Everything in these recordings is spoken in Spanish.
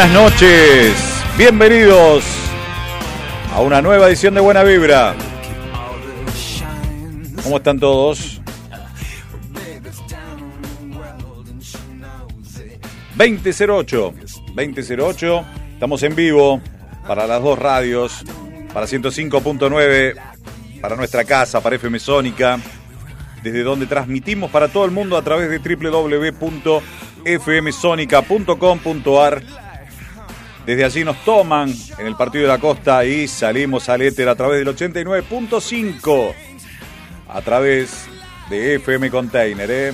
Buenas noches, bienvenidos a una nueva edición de Buena Vibra. ¿Cómo están todos? 2008, 2008, estamos en vivo para las dos radios, para 105.9, para nuestra casa, para FM Sónica, desde donde transmitimos para todo el mundo a través de www.fmsonica.com.ar. Desde allí nos toman en el partido de la costa y salimos al éter a través del 89.5, a través de FM Container. ¿eh?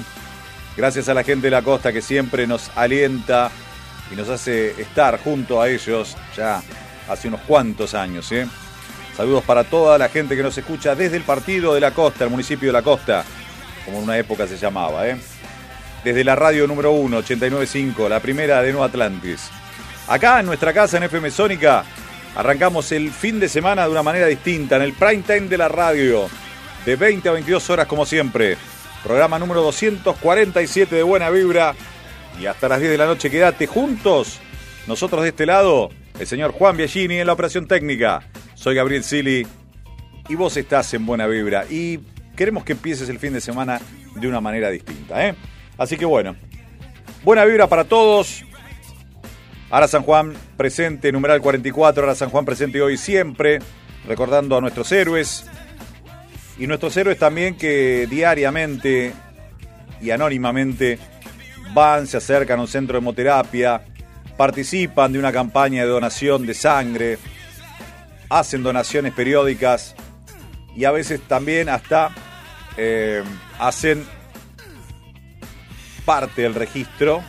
Gracias a la gente de la costa que siempre nos alienta y nos hace estar junto a ellos ya hace unos cuantos años. ¿eh? Saludos para toda la gente que nos escucha desde el partido de la costa, el municipio de la costa, como en una época se llamaba. ¿eh? Desde la radio número 1, 89.5, la primera de Nueva Atlantis. Acá en nuestra casa en FM Sónica arrancamos el fin de semana de una manera distinta, en el prime time de la radio, de 20 a 22 horas como siempre. Programa número 247 de Buena Vibra. Y hasta las 10 de la noche quédate juntos. Nosotros de este lado, el señor Juan Biagini en la operación técnica. Soy Gabriel Sili y vos estás en Buena Vibra. Y queremos que empieces el fin de semana de una manera distinta. ¿eh? Así que bueno, buena vibra para todos. Ahora San Juan presente, numeral 44, ahora San Juan presente hoy siempre, recordando a nuestros héroes. Y nuestros héroes también que diariamente y anónimamente van, se acercan a un centro de hemoterapia, participan de una campaña de donación de sangre, hacen donaciones periódicas y a veces también hasta eh, hacen parte del registro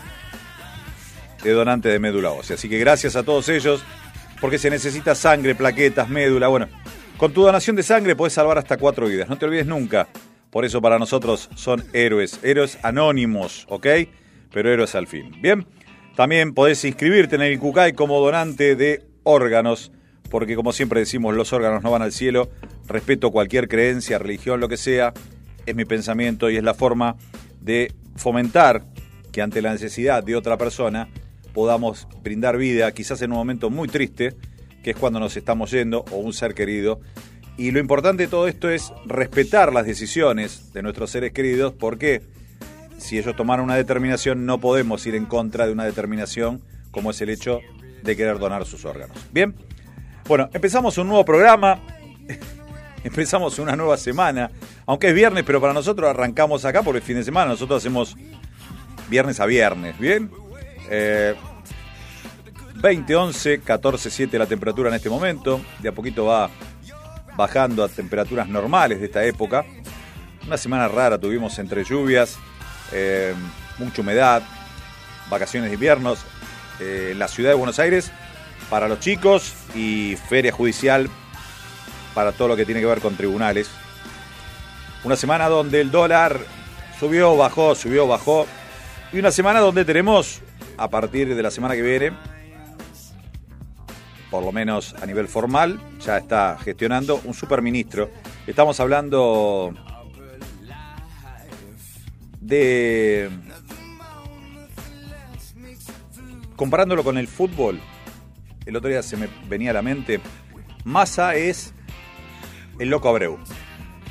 de donante de médula ósea. Así que gracias a todos ellos, porque se necesita sangre, plaquetas, médula. Bueno, con tu donación de sangre puedes salvar hasta cuatro vidas. No te olvides nunca. Por eso para nosotros son héroes, héroes anónimos, ¿ok? Pero héroes al fin. Bien, también podés inscribirte en el ICUCAI como donante de órganos, porque como siempre decimos, los órganos no van al cielo. Respeto cualquier creencia, religión, lo que sea. Es mi pensamiento y es la forma de fomentar que ante la necesidad de otra persona podamos brindar vida, quizás en un momento muy triste, que es cuando nos estamos yendo, o un ser querido. Y lo importante de todo esto es respetar las decisiones de nuestros seres queridos, porque si ellos tomaron una determinación, no podemos ir en contra de una determinación como es el hecho de querer donar sus órganos. Bien, bueno, empezamos un nuevo programa, empezamos una nueva semana, aunque es viernes, pero para nosotros arrancamos acá por el fin de semana, nosotros hacemos viernes a viernes, ¿bien? Eh, 20, 11, 14, 7 la temperatura en este momento, de a poquito va bajando a temperaturas normales de esta época. Una semana rara tuvimos entre lluvias, eh, mucha humedad, vacaciones de inviernos, eh, la ciudad de Buenos Aires para los chicos y feria judicial para todo lo que tiene que ver con tribunales. Una semana donde el dólar subió, bajó, subió, bajó. Y una semana donde tenemos, a partir de la semana que viene, por lo menos a nivel formal, ya está gestionando un superministro. Estamos hablando de... Comparándolo con el fútbol, el otro día se me venía a la mente, Massa es el Loco Abreu.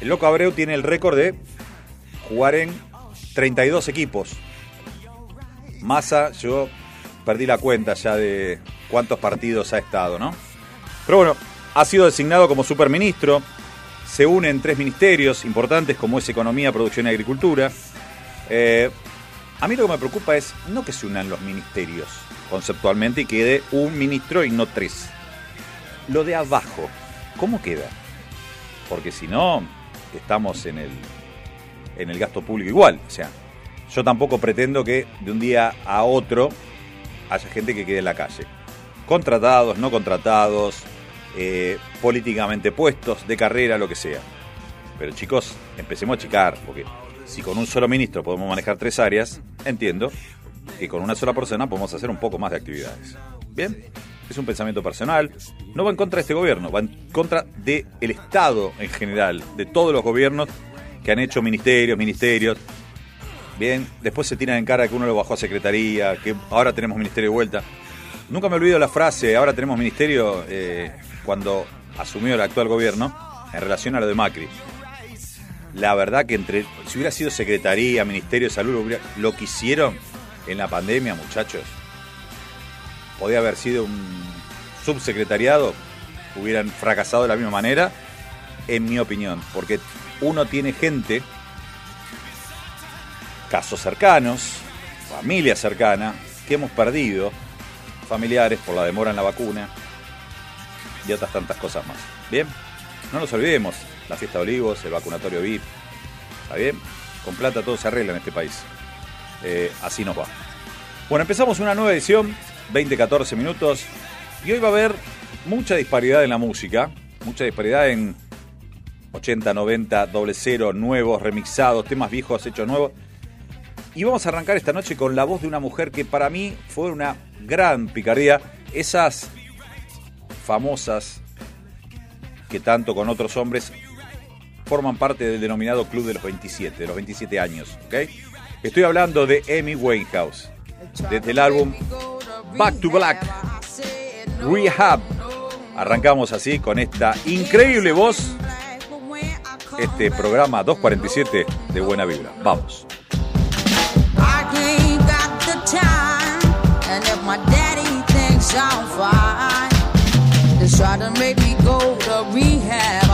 El Loco Abreu tiene el récord de jugar en 32 equipos. Massa, yo perdí la cuenta ya de cuántos partidos ha estado, ¿no? Pero bueno, ha sido designado como superministro, se une en tres ministerios importantes como es Economía, Producción y Agricultura. Eh, a mí lo que me preocupa es no que se unan los ministerios conceptualmente y quede un ministro y no tres. Lo de abajo, ¿cómo queda? Porque si no, estamos en el, en el gasto público igual. O sea, yo tampoco pretendo que de un día a otro haya gente que quede en la calle. Contratados, no contratados, eh, políticamente puestos, de carrera, lo que sea. Pero chicos, empecemos a achicar, porque si con un solo ministro podemos manejar tres áreas, entiendo que con una sola persona podemos hacer un poco más de actividades. Bien, es un pensamiento personal, no va en contra de este gobierno, va en contra del Estado en general, de todos los gobiernos que han hecho ministerios, ministerios. Bien, después se tiran en cara que uno lo bajó a secretaría, que ahora tenemos ministerio de vuelta. Nunca me olvido la frase, ahora tenemos ministerio, eh, cuando asumió el actual gobierno, en relación a lo de Macri. La verdad que entre, si hubiera sido secretaría, ministerio de salud, lo que hicieron en la pandemia, muchachos, podía haber sido un subsecretariado, hubieran fracasado de la misma manera, en mi opinión, porque uno tiene gente, casos cercanos, familia cercana, que hemos perdido, familiares por la demora en la vacuna y otras tantas cosas más. Bien, no nos olvidemos, la fiesta de olivos, el vacunatorio VIP, ¿está bien? Con plata todo se arregla en este país. Eh, así nos va. Bueno, empezamos una nueva edición, 20-14 minutos, y hoy va a haber mucha disparidad en la música, mucha disparidad en 80, 90, doble cero, nuevos, remixados, temas viejos hechos nuevos. Y vamos a arrancar esta noche con la voz de una mujer que para mí fue una gran picardía. Esas famosas que tanto con otros hombres forman parte del denominado Club de los 27, de los 27 años. ¿ok? Estoy hablando de Amy Winehouse, desde el álbum Back to Black, Rehab. Arrancamos así con esta increíble voz, este programa 247 de Buena Vibra. Vamos. I'm fine, just try to make me go to rehab.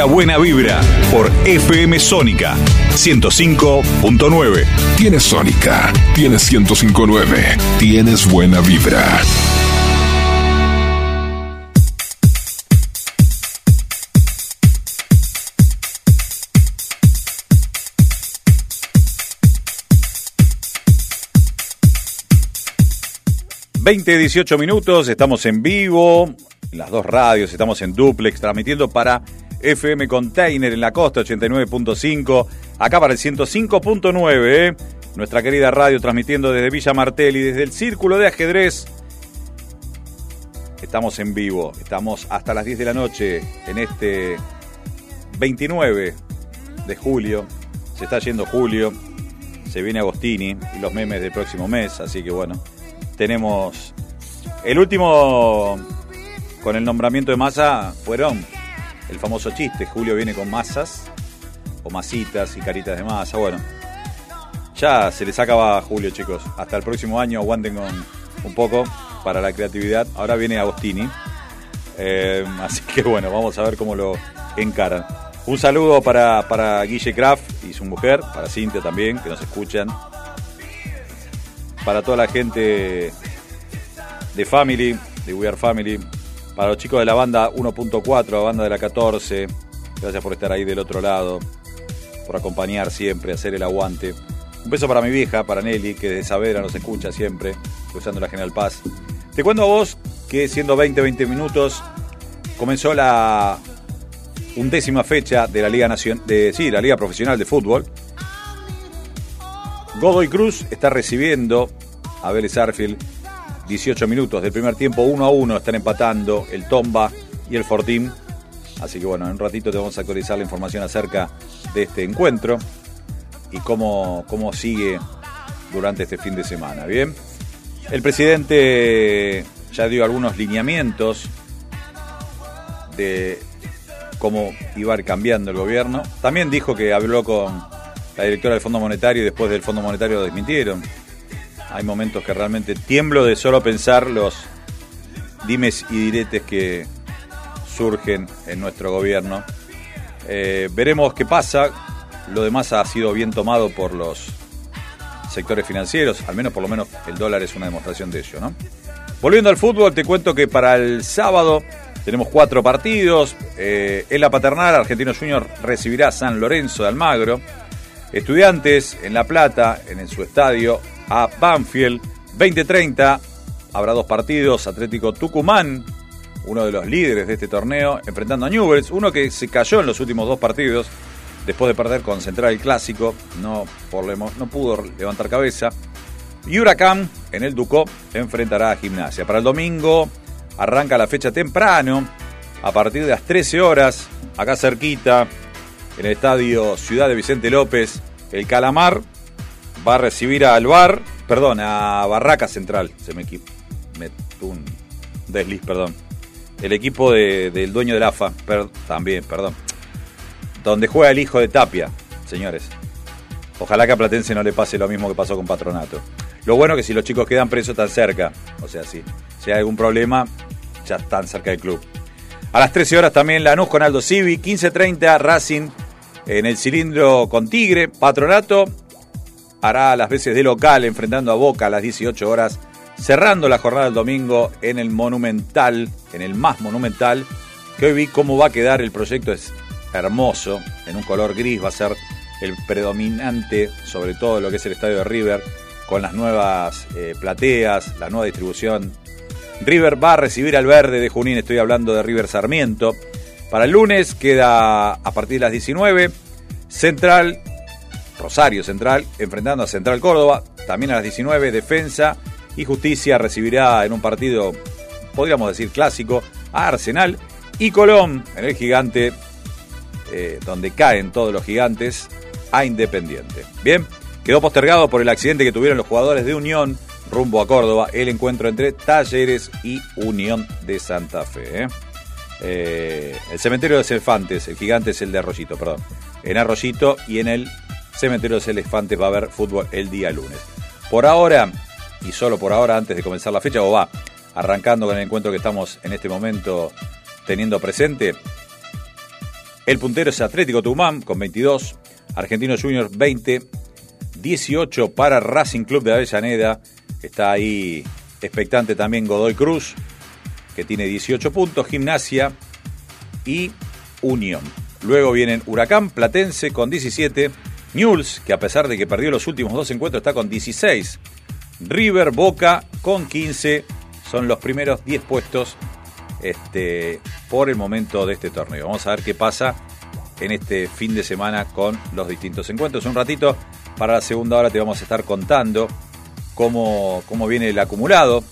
A Buena Vibra por FM Sónica 105.9. Tienes Sónica, tienes 105.9, tienes buena vibra. Veinte, dieciocho minutos, estamos en vivo, en las dos radios, estamos en duplex, transmitiendo para FM Container en la costa 89.5, acá para el 105.9, ¿eh? nuestra querida radio transmitiendo desde Villa Martelli, desde el Círculo de Ajedrez. Estamos en vivo, estamos hasta las 10 de la noche en este 29 de julio. Se está yendo julio, se viene Agostini y los memes del próximo mes, así que bueno, tenemos el último con el nombramiento de masa fueron el famoso chiste, Julio viene con masas, o masitas y caritas de masa, bueno. Ya se les acaba Julio, chicos. Hasta el próximo año aguanten con un poco para la creatividad. Ahora viene Agostini. Eh, así que bueno, vamos a ver cómo lo encaran. Un saludo para, para Guille Kraft y su mujer, para Cintia también, que nos escuchan. Para toda la gente de Family, de We Are Family, para los chicos de la banda 1.4, banda de la 14, gracias por estar ahí del otro lado, por acompañar siempre, hacer el aguante. Un beso para mi vieja, para Nelly, que de Saavedra nos escucha siempre, cruzando la General Paz. Te cuento a vos que siendo 20, 20 minutos, comenzó la undécima fecha de la Liga Nacional, de, la Liga Profesional de Fútbol. Godoy Cruz está recibiendo a Vélez Arfield 18 minutos del primer tiempo, 1 a 1, están empatando el Tomba y el Fortín. Así que bueno, en un ratito te vamos a actualizar la información acerca de este encuentro y cómo, cómo sigue durante este fin de semana. Bien, el presidente ya dio algunos lineamientos de cómo iba a ir cambiando el gobierno. También dijo que habló con la directora del Fondo Monetario y después del Fondo Monetario lo desmintieron. Hay momentos que realmente tiemblo de solo pensar los dimes y diretes que surgen en nuestro gobierno. Eh, veremos qué pasa. Lo demás ha sido bien tomado por los sectores financieros, al menos por lo menos el dólar es una demostración de ello, ¿no? Volviendo al fútbol, te cuento que para el sábado tenemos cuatro partidos. Eh, en la paternal, Argentino Junior recibirá a San Lorenzo de Almagro. Estudiantes en La Plata, en su estadio, a Banfield. 2030 habrá dos partidos. Atlético Tucumán, uno de los líderes de este torneo, enfrentando a Newells, uno que se cayó en los últimos dos partidos después de perder con Central el Clásico, no, por, no pudo levantar cabeza. Y Huracán en el Ducó enfrentará a Gimnasia. Para el domingo arranca la fecha temprano, a partir de las 13 horas, acá cerquita, en el estadio Ciudad de Vicente López, el Calamar va a recibir a Alvar, perdón, a Barraca Central. Se me, me un desliz, perdón. El equipo del dueño del AFA, también, perdón. Donde juega el hijo de Tapia, señores. Ojalá que a Platense no le pase lo mismo que pasó con Patronato. Lo bueno es que si los chicos quedan presos tan cerca, o sea, si, si hay algún problema, ya están cerca del club. A las 13 horas también Lanús con Aldo Civi, 15.30 Racing en el cilindro con Tigre, Patronato hará las veces de local enfrentando a Boca a las 18 horas, cerrando la jornada del domingo en el Monumental, en el más monumental, que hoy vi cómo va a quedar el proyecto, es hermoso, en un color gris va a ser el predominante sobre todo lo que es el estadio de River, con las nuevas eh, plateas, la nueva distribución. River va a recibir al verde de Junín, estoy hablando de River Sarmiento. Para el lunes queda a partir de las 19, Central Rosario Central, enfrentando a Central Córdoba, también a las 19, Defensa y Justicia recibirá en un partido, podríamos decir clásico, a Arsenal y Colón, en el gigante, eh, donde caen todos los gigantes, a Independiente. Bien, quedó postergado por el accidente que tuvieron los jugadores de Unión rumbo a Córdoba, el encuentro entre Talleres y Unión de Santa Fe. ¿eh? Eh, el cementerio de los elefantes, el gigante es el de Arroyito, perdón. En Arroyito y en el Cementerio de los Elefantes va a haber fútbol el día lunes. Por ahora, y solo por ahora, antes de comenzar la fecha, o va arrancando con el encuentro que estamos en este momento teniendo presente, El puntero es Atlético Tucumán con 22, Argentino Juniors 20, 18 para Racing Club de Avellaneda. Está ahí expectante también Godoy Cruz, que tiene 18 puntos, Gimnasia y Unión. Luego vienen Huracán Platense con 17, Newell's, que a pesar de que perdió los últimos dos encuentros, está con 16. River Boca con 15. Son los primeros 10 puestos este, por el momento de este torneo. Vamos a ver qué pasa en este fin de semana con los distintos encuentros. Un ratito, para la segunda hora te vamos a estar contando cómo, cómo viene el acumulado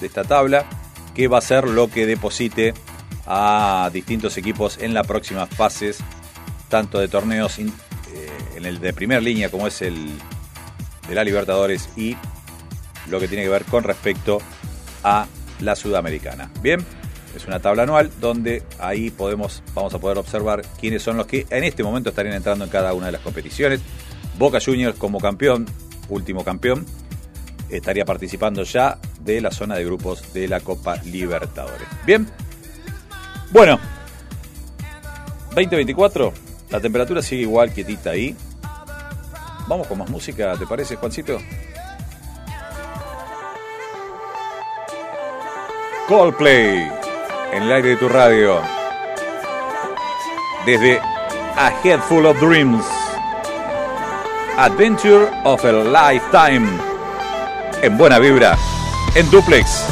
de esta tabla, qué va a ser lo que deposite a distintos equipos en las próximas fases, tanto de torneos en el de primera línea como es el de la Libertadores y lo que tiene que ver con respecto a la Sudamericana. Bien, es una tabla anual donde ahí podemos, vamos a poder observar quiénes son los que en este momento estarían entrando en cada una de las competiciones. Boca Juniors como campeón, último campeón, estaría participando ya de la zona de grupos de la Copa Libertadores. Bien, bueno, 2024, la temperatura sigue igual, quietita ahí. Vamos con más música, ¿te parece, Juancito? Coldplay en el aire de tu radio. Desde A Head Full of Dreams. Adventure of a Lifetime. En buena vibra. En duplex.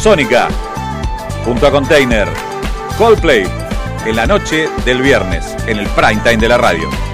Sónica. Junto a Container. Coldplay. En la noche del viernes. En el prime time de la radio.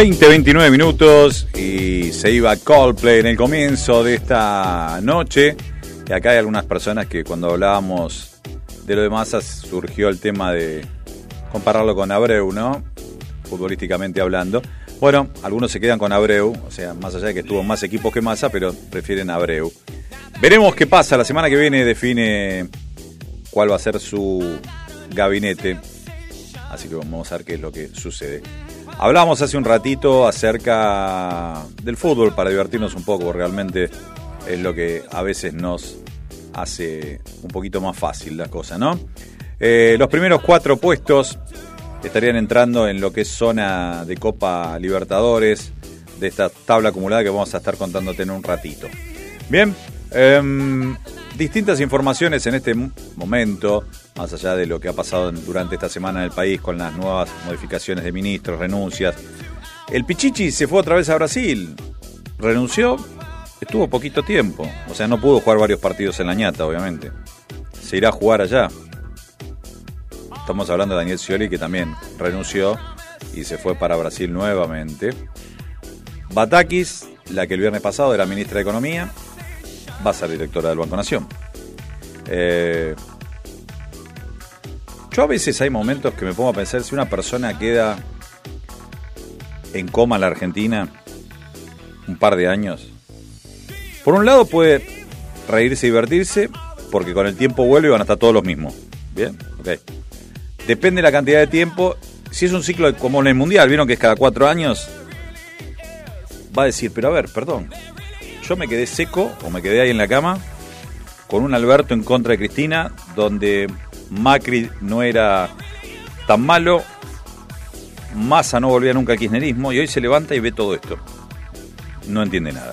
20, 29 minutos y se iba Coldplay en el comienzo de esta noche. Y acá hay algunas personas que cuando hablábamos de lo de Massa surgió el tema de compararlo con Abreu, ¿no? Futbolísticamente hablando. Bueno, algunos se quedan con Abreu, o sea, más allá de que tuvo más equipos que Massa, pero prefieren Abreu. Veremos qué pasa. La semana que viene define cuál va a ser su gabinete. Así que vamos a ver qué es lo que sucede. Hablábamos hace un ratito acerca del fútbol para divertirnos un poco, realmente es lo que a veces nos hace un poquito más fácil la cosa, ¿no? Eh, los primeros cuatro puestos estarían entrando en lo que es zona de Copa Libertadores, de esta tabla acumulada que vamos a estar contándote en un ratito. Bien, em, distintas informaciones en este momento, más allá de lo que ha pasado durante esta semana en el país con las nuevas modificaciones de ministros, renuncias. El Pichichi se fue otra vez a Brasil, renunció, estuvo poquito tiempo, o sea, no pudo jugar varios partidos en la ñata, obviamente. Se irá a jugar allá. Estamos hablando de Daniel Scioli que también renunció y se fue para Brasil nuevamente. Batakis, la que el viernes pasado era ministra de Economía, va a ser directora del Banco Nación. Eh, yo a veces hay momentos que me pongo a pensar si una persona queda en coma en la Argentina un par de años. Por un lado puede reírse y divertirse porque con el tiempo vuelve y van a estar todos los mismos. Bien, ok. Depende de la cantidad de tiempo. Si es un ciclo como en el Mundial, vieron que es cada cuatro años, va a decir, pero a ver, perdón, yo me quedé seco o me quedé ahí en la cama con un Alberto en contra de Cristina, donde Macri no era tan malo, Massa no volvía nunca al kirchnerismo y hoy se levanta y ve todo esto. No entiende nada.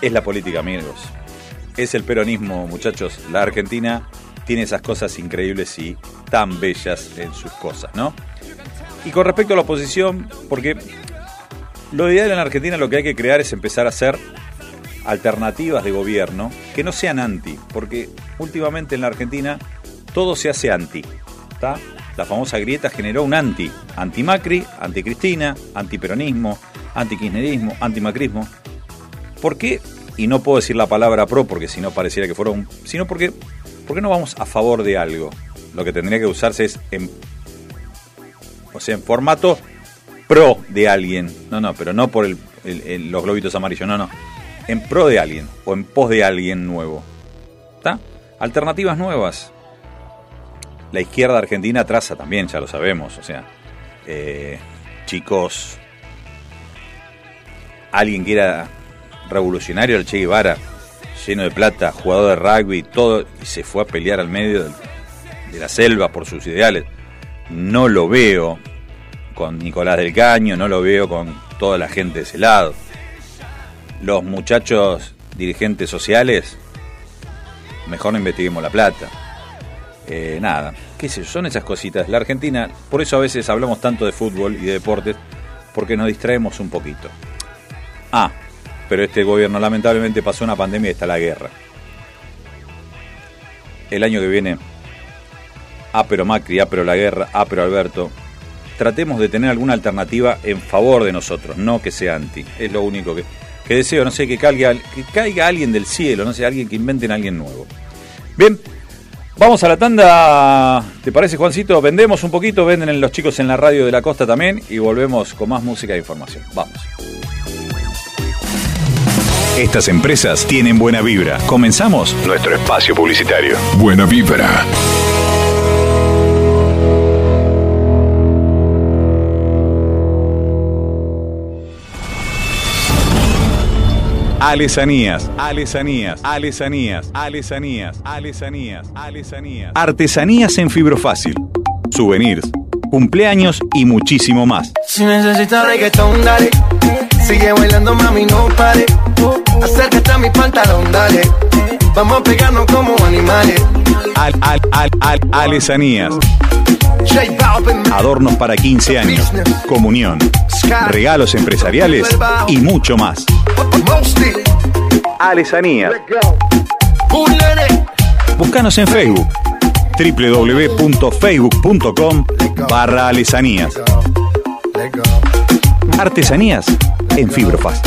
Es la política, amigos. Es el peronismo, muchachos. La Argentina tiene esas cosas increíbles y tan bellas en sus cosas, ¿no? Y con respecto a la oposición, porque lo ideal en Argentina lo que hay que crear es empezar a hacer alternativas de gobierno que no sean anti, porque últimamente en la Argentina todo se hace anti. ¿está? La famosa grieta generó un anti, anti-Macri, anti-Cristina, anti-peronismo, anti-kirchnerismo, anti-macrismo. ¿Por qué? Y no puedo decir la palabra pro porque si no pareciera que fuera un... Sino porque, ¿por qué no vamos a favor de algo? Lo que tendría que usarse es en... O sea, en formato pro de alguien. No, no, pero no por el, los globitos amarillos, no, no. En pro de alguien o en pos de alguien nuevo. ¿Está? Alternativas nuevas. La izquierda argentina traza también, ya lo sabemos. O sea, eh, chicos, alguien que era revolucionario, el Che Guevara, lleno de plata, jugador de rugby, todo, y se fue a pelear al medio de la selva por sus ideales. No lo veo, con Nicolás del Caño, no lo veo con toda la gente de ese lado. Los muchachos dirigentes sociales, mejor no investiguemos la plata. Eh, nada, qué sé yo, son esas cositas. La Argentina, por eso a veces hablamos tanto de fútbol y de deportes, porque nos distraemos un poquito. Ah, pero este gobierno lamentablemente pasó una pandemia y está la guerra. El año que viene, ah, pero Macri, ah, pero la guerra, ah, pero Alberto, tratemos de tener alguna alternativa en favor de nosotros, no que sea anti. Es lo único que, deseo, no sé, que caiga, que caiga alguien del cielo, no sé, alguien que inventen a alguien nuevo. Bien, vamos a la tanda, ¿te parece Juancito? Vendemos un poquito, venden los chicos en la radio de la costa también y volvemos con más música e información. Vamos. Estas empresas tienen buena vibra. Comenzamos nuestro espacio publicitario. Buena vibra. Alesanías, alesanías, alesanías, alesanías, alesanías, alesanías. Artesanías en fibro fácil. Souvenirs, cumpleaños y muchísimo más. Si necesitas reggaetón, dale. Sigue bailando, mami, no pare. Acércate a mi pantalón, dale. Vamos a pegarnos como animales. Al, al, al, al, alesanías. Adornos para 15 años, comunión, regalos empresariales y mucho más. Nene. Búscanos en Facebook www.facebook.com barra alesanías. Artesanías en Fibrofast.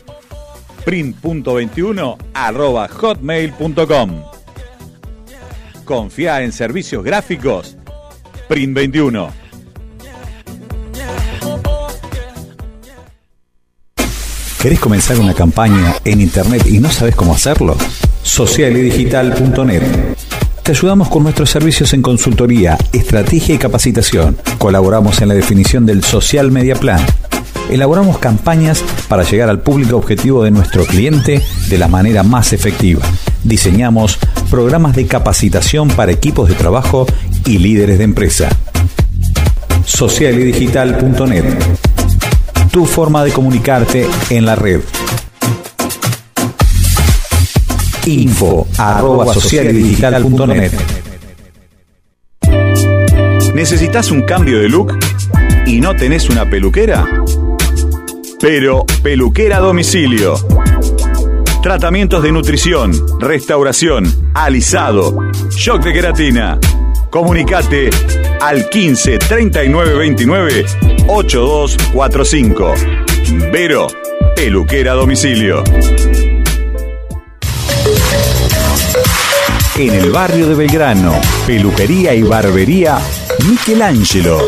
print.21 arroba hotmail.com. Confía en servicios gráficos Print 21. ¿Querés comenzar una campaña en internet y no sabes cómo hacerlo? Socialidigital.net. Te ayudamos con nuestros servicios en consultoría, estrategia y capacitación. Colaboramos en la definición del Social Media Plan. Elaboramos campañas para llegar al público objetivo de nuestro cliente de la manera más efectiva. Diseñamos programas de capacitación para equipos de trabajo y líderes de empresa. Socialidigital.net. Tu forma de comunicarte en la red. Info arroba. ¿Necesitas un cambio de look y no tenés una peluquera? Pero peluquera domicilio. Tratamientos de nutrición, restauración, alisado, shock de queratina. Comunicate al 15 39 29 8245. Vero, peluquera domicilio. En el barrio de Belgrano, peluquería y barbería Michelangelo.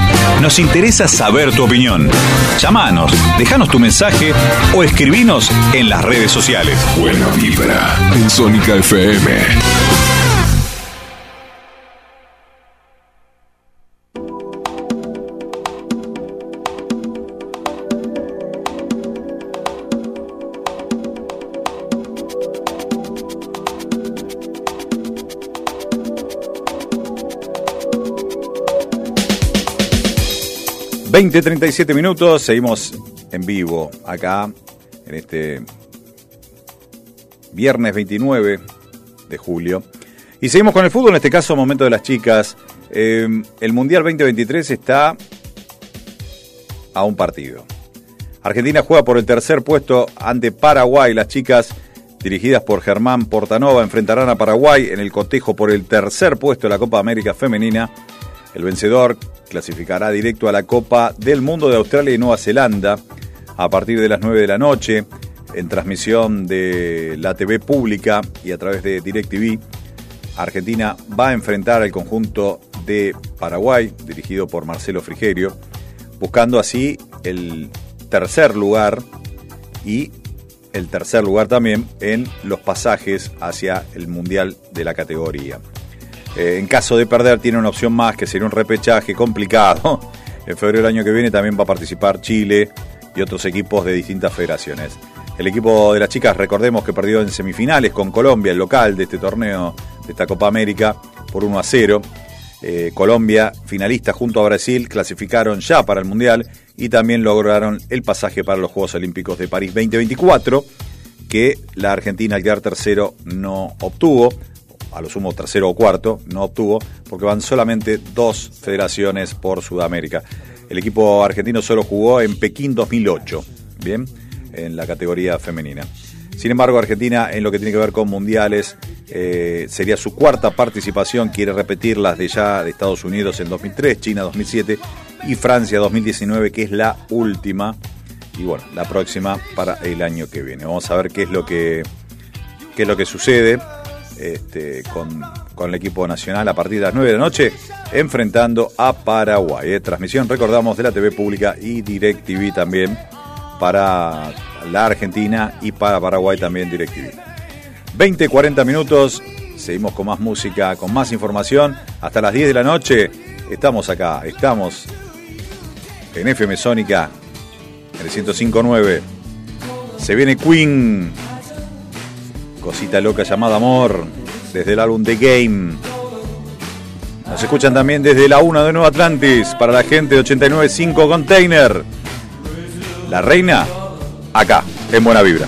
nos interesa saber tu opinión. Llamanos, déjanos tu mensaje o escribinos en las redes sociales. Buena vibra en Sónica FM. Veinte treinta y siete minutos, seguimos en vivo acá en este viernes 29 de julio. Y seguimos con el fútbol, en este caso momento de las chicas. Eh, el Mundial 2023 está a un partido. Argentina juega por el tercer puesto ante Paraguay. Las chicas, dirigidas por Germán Portanova, enfrentarán a Paraguay en el cotejo por el tercer puesto de la Copa América Femenina. El vencedor clasificará directo a la Copa del Mundo de Australia y Nueva Zelanda a partir de las 9 de la noche en transmisión de la TV pública y a través de DirecTV. Argentina va a enfrentar al conjunto de Paraguay, dirigido por Marcelo Frigerio, buscando así el tercer lugar y el tercer lugar también en los pasajes hacia el Mundial de la categoría. Eh, en caso de perder tiene una opción más que sería un repechaje complicado. En febrero del año que viene también va a participar Chile y otros equipos de distintas federaciones. El equipo de las chicas, recordemos que perdió en semifinales con Colombia, el local de este torneo, de esta Copa América, por 1 a 0. Eh, Colombia, finalista junto a Brasil, clasificaron ya para el Mundial y también lograron el pasaje para los Juegos Olímpicos de París 2024, que la Argentina al quedar tercero no obtuvo, a lo sumo tercero o cuarto, no obtuvo, porque van solamente dos federaciones por Sudamérica. El equipo argentino solo jugó en Pekín 2008, bien, en la categoría femenina. Sin embargo, Argentina, en lo que tiene que ver con mundiales, eh, sería su cuarta participación, quiere repetir las de ya de Estados Unidos en 2003, China 2007 y Francia 2019, que es la última, y bueno, la próxima para el año que viene. Vamos a ver qué es lo que, qué es lo que sucede este, con, con el equipo nacional a partir de las 9 de la noche, enfrentando a Paraguay. Eh, Transmisión, recordamos, de la TV pública y DirecTV también para la Argentina y para Paraguay también DirecTV. 20, 40 minutos, seguimos con más música, con más información. Hasta las 10 de la noche estamos acá, estamos en FM Sónica, en el 105.9. Se viene Queen, cosita loca llamada Amor, desde el álbum The Game. Nos escuchan también desde la 1 de Nueva Atlantis, para la gente de 89.5 Container. La reina, acá, en Buena Vibra.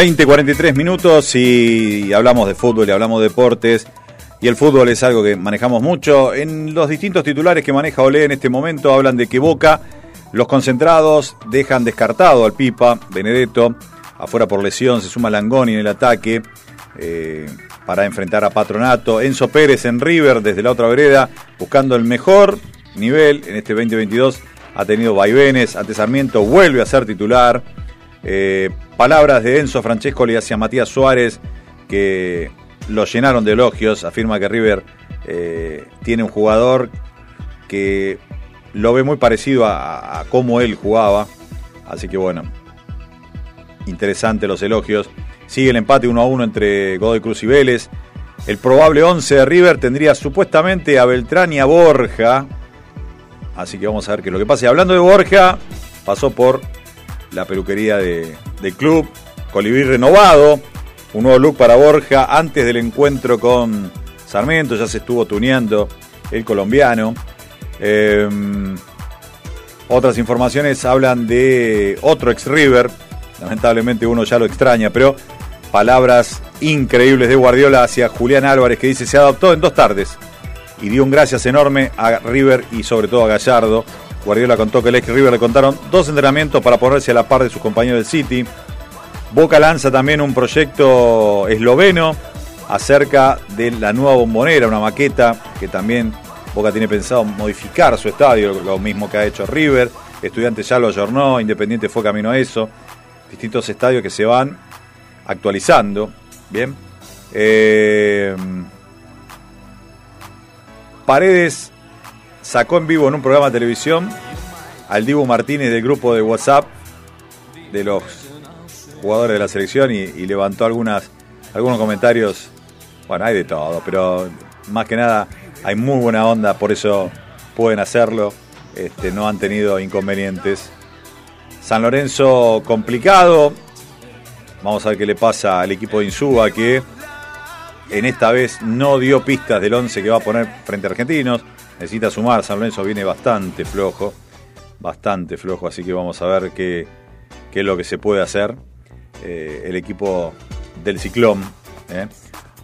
20, 43 minutos y hablamos de fútbol y hablamos de deportes. Y el fútbol es algo que manejamos mucho. En los distintos titulares que maneja Olé en este momento hablan de que Boca, los concentrados, dejan descartado al Pipa, Benedetto, afuera por lesión, se suma Langoni en el ataque eh, para enfrentar a Patronato. Enzo Pérez en River desde la otra vereda, buscando el mejor nivel en este 2022. Ha tenido vaivenes, ante Sarmiento vuelve a ser titular. Eh, palabras de Enzo Francescoli hacia Matías Suárez que lo llenaron de elogios. Afirma que River eh, tiene un jugador que lo ve muy parecido a, cómo él jugaba. Así que bueno, interesante los elogios. Sigue el empate 1 a 1 entre Godoy Cruz y Vélez. El probable 11 de River tendría supuestamente a Beltrán y a Borja. Así que vamos a ver qué es lo que pasa. Hablando de Borja, pasó por la peluquería de- del club. Colibrí renovado. Un nuevo look para Borja antes del encuentro con Sarmiento. Ya se estuvo tuneando el colombiano. Eh, otras informaciones hablan de otro ex River. Lamentablemente uno ya lo extraña, pero palabras increíbles de Guardiola hacia Julián Álvarez que dice se adaptó en dos tardes y dio un gracias enorme a River y sobre todo a Gallardo. Guardiola contó que el ex River le contaron dos entrenamientos para ponerse a la par de sus compañeros del City. Boca lanza también un proyecto esloveno acerca de la nueva bombonera, una maqueta que también Boca tiene pensado modificar su estadio, lo mismo que ha hecho River. Estudiantes ya lo ayornó, Independiente fue camino a eso. Distintos estadios que se van actualizando. Bien. Eh, Paredes sacó en vivo en un programa de televisión al Dibu Martínez del grupo de WhatsApp de los jugadores de la selección y, levantó algunos comentarios. Bueno, hay de todo, pero más que nada hay muy buena onda, por eso pueden hacerlo. Este, no han tenido inconvenientes. San Lorenzo complicado. Vamos a ver qué le pasa al equipo de Insúa que en esta vez no dio pistas del 11 que va a poner frente a Argentinos. Necesita sumar, San Lorenzo viene bastante flojo, bastante flojo, así que vamos a ver qué, qué es lo que se puede hacer. Eh, el equipo del Ciclón. ¿eh?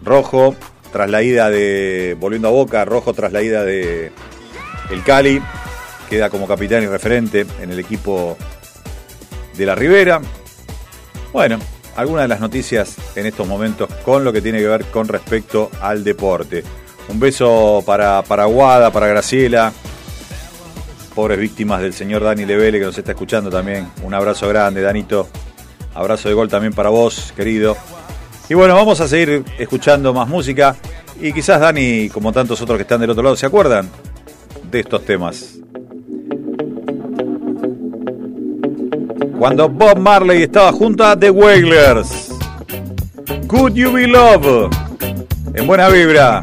Rojo, tras la ida de, volviendo a Boca, Rojo tras la ida de el Cali, queda como capitán y referente en el equipo de la Ribera. Bueno, algunas de las noticias en estos momentos con lo que tiene que ver con respecto al deporte. Un beso para, para Guada, para Graciela, pobres víctimas del señor Dani Levele que nos está escuchando también. Un abrazo grande, Danito. Abrazo de gol también para vos, querido. Y bueno, vamos a seguir escuchando más música. Y quizás Dani, como tantos otros que están del otro lado, ¿se acuerdan de estos temas? Cuando Bob Marley estaba junto a The Wailers. Could You Be Love? En buena vibra.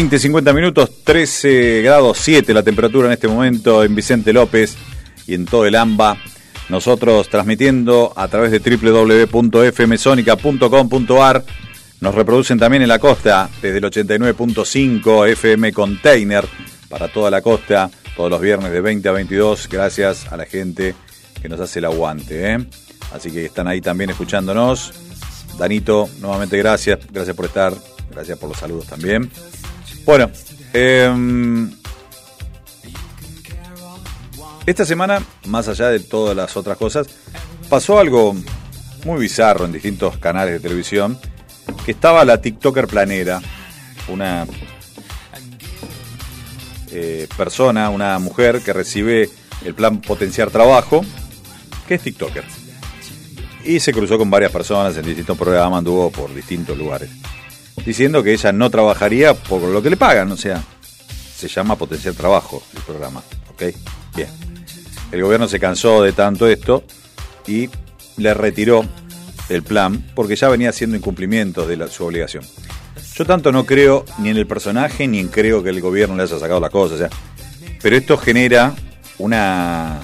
20, 50 minutos, 13 grados 7 la temperatura en este momento en Vicente López y en todo el AMBA. Nosotros transmitiendo a través de www.fmsonica.com.ar. Nos reproducen también en la costa desde el 89.5 FM Container para toda la costa, todos los viernes de 20 a 22. Gracias a la gente que nos hace el aguante. ¿eh? Así que están ahí también escuchándonos. Danito, nuevamente gracias. Gracias por estar. Gracias por los saludos también. Bueno, eh, esta semana, más allá de todas las otras cosas, pasó algo muy bizarro en distintos canales de televisión, que estaba la TikToker planera, una eh, persona, una mujer que recibe el plan Potenciar Trabajo, que es TikToker. Y se cruzó con varias personas en distintos programas, anduvo por distintos lugares, diciendo que ella no trabajaría por lo que le pagan, o sea, se llama Potenciar Trabajo el programa, ¿ok? Bien. El gobierno se cansó de tanto esto y le retiró el plan porque ya venía haciendo incumplimientos de su obligación. Yo tanto no creo ni en el personaje ni en creo que el gobierno le haya sacado la cosa, o sea, pero esto genera una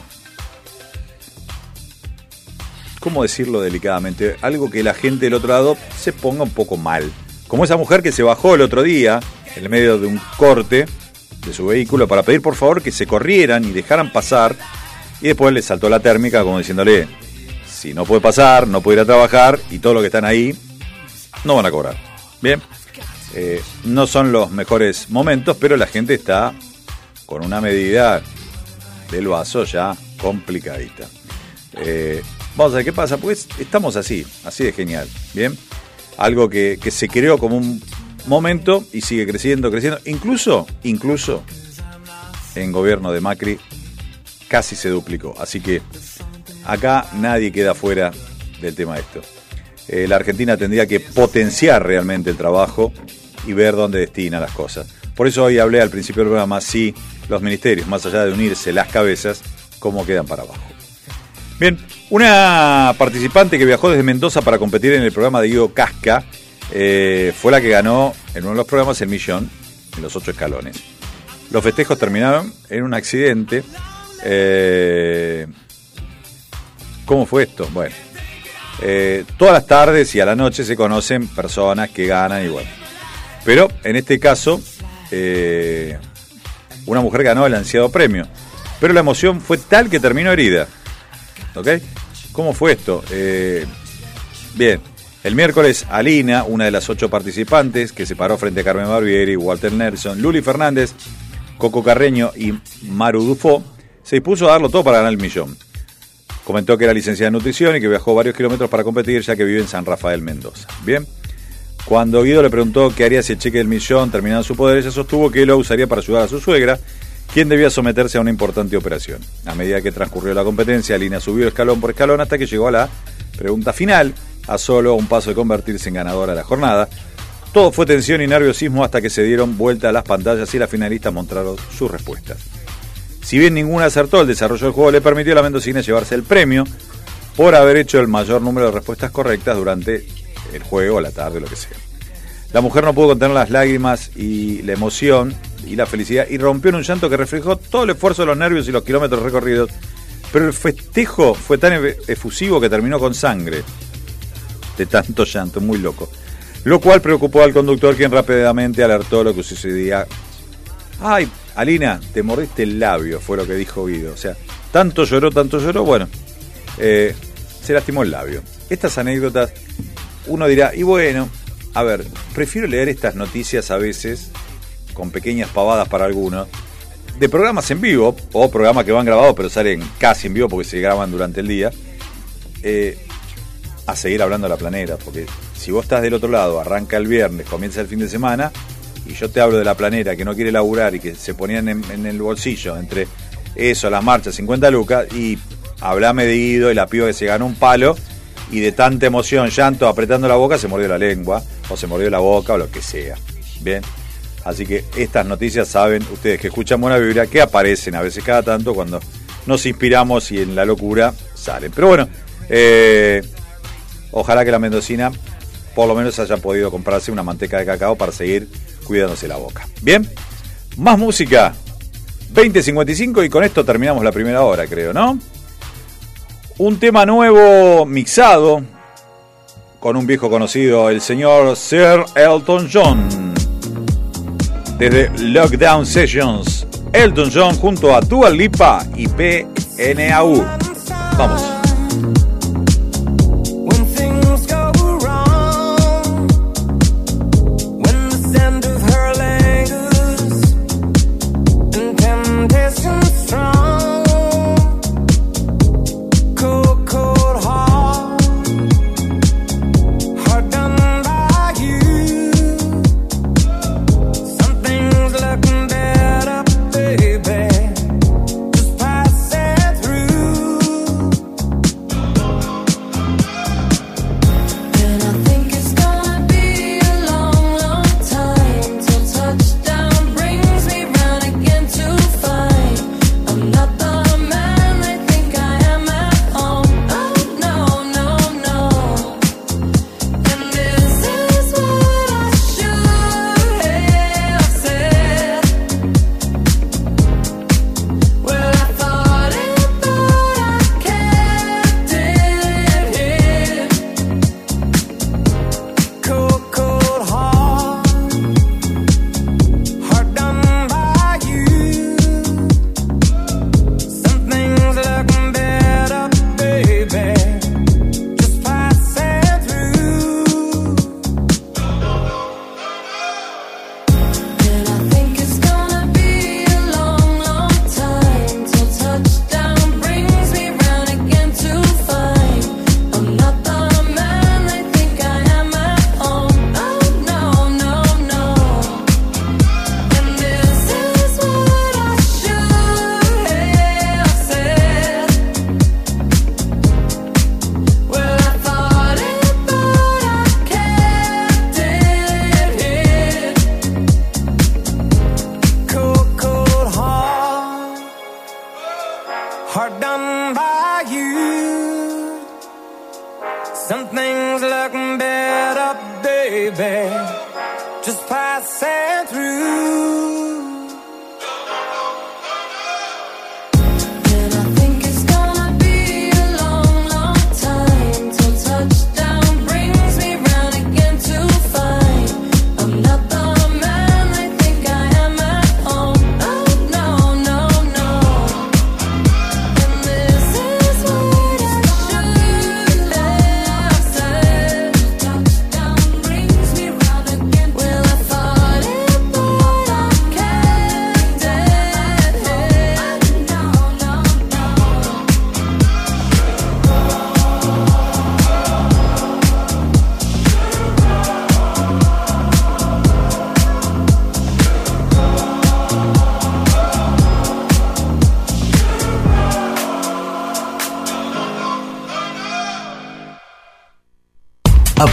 ¿cómo decirlo delicadamente? Algo que la gente del otro lado se ponga un poco mal. Como esa mujer que se bajó el otro día en el medio de un corte de su vehículo para pedir por favor que se corrieran y dejaran pasar y después le saltó la térmica como diciéndole si no puede pasar, no puede ir a trabajar y todo lo que están ahí no van a cobrar. Bien, Eh, no son los mejores momentos, pero la gente está con una medida del vaso ya complicadita. Eh, vamos a ver qué pasa, pues estamos así, así de genial, ¿bien? Algo que, que se creó como un momento y sigue creciendo, creciendo, incluso, incluso en gobierno de Macri casi se duplicó, así que acá nadie queda fuera del tema de esto. Eh, la Argentina tendría que potenciar realmente el trabajo y ver dónde destina las cosas. Por eso hoy hablé al principio del programa, si los ministerios, más allá de unirse las cabezas, cómo quedan para abajo. Bien, una participante que viajó desde Mendoza para competir en el programa de Guido Casca eh, fue la que ganó en uno de los programas el millón en los ocho escalones. Los festejos terminaron en un accidente. eh, ¿Cómo fue esto? Bueno, eh, todas las tardes y a la noche se conocen personas que ganan y bueno. Pero en este caso, una mujer ganó el ansiado premio. Pero la emoción fue tal que terminó herida. ¿Ok? ¿Cómo fue esto? Eh, bien, el miércoles Alina, una de las ocho participantes que se paró frente a Carmen Barbieri, Walter Nelson, Luli Fernández, Coco Carreño y Maru Dufo, se dispuso a darlo todo para ganar el millón. Comentó que era licenciada en nutrición y que viajó varios kilómetros para competir, ya que vive en San Rafael, Mendoza. Bien. Cuando Guido le preguntó qué haría si el cheque del millón terminaba en su poder, ella sostuvo que lo usaría para ayudar a su suegra, quien debía someterse a una importante operación. A medida que transcurrió la competencia, Lina subió escalón por escalón hasta que llegó a la pregunta final, a solo un paso de convertirse en ganadora de la jornada. Todo fue tensión y nerviosismo hasta que se dieron vuelta a las pantallas y las finalistas mostraron sus respuestas. Si bien ninguna acertó, el desarrollo del juego le permitió a la mendocina llevarse el premio por haber hecho el mayor número de respuestas correctas durante el juego, la tarde, lo que sea. La mujer no pudo contener las lágrimas y la emoción y la felicidad y rompió en un llanto que reflejó todo el esfuerzo de los nervios y los kilómetros recorridos. Pero el festejo fue tan efusivo que terminó con sangre de tanto llanto, muy loco. Lo cual preocupó al conductor, quien rápidamente alertó lo que sucedía. Ay, Alina, te mordiste el labio, fue lo que dijo Guido. O sea, tanto lloró, tanto lloró, bueno, eh, se lastimó el labio. Estas anécdotas, uno dirá, y bueno, a ver, prefiero leer estas noticias a veces, con pequeñas pavadas para algunos, de programas en vivo, o programas que van grabados pero salen casi en vivo porque se graban durante el día, eh, a seguir hablando de la planera, porque si vos estás del otro lado, arranca el viernes, comienza el fin de semana, y yo te hablo de la planera que no quiere laburar y que se ponían en, en el bolsillo entre eso, las marchas, 50 lucas, y hablame de Guido y la piba que se ganó un palo, y de tanta emoción, llanto, apretando la boca, se mordió la lengua, o se mordió la boca, o lo que sea. Bien. Así que estas noticias saben ustedes que escuchan buena vibra, que aparecen a veces cada tanto cuando nos inspiramos y en la locura salen. Pero bueno, eh, ojalá que la mendocina por lo menos haya podido comprarse una manteca de cacao para seguir cuidándose la boca. Bien, más música. 20.55 y con esto terminamos la primera hora, creo, ¿no? Un tema nuevo mixado con un viejo conocido, el señor Sir Elton John. Desde Lockdown Sessions, Elton John junto a Dua Lipa y PNAU. Vamos.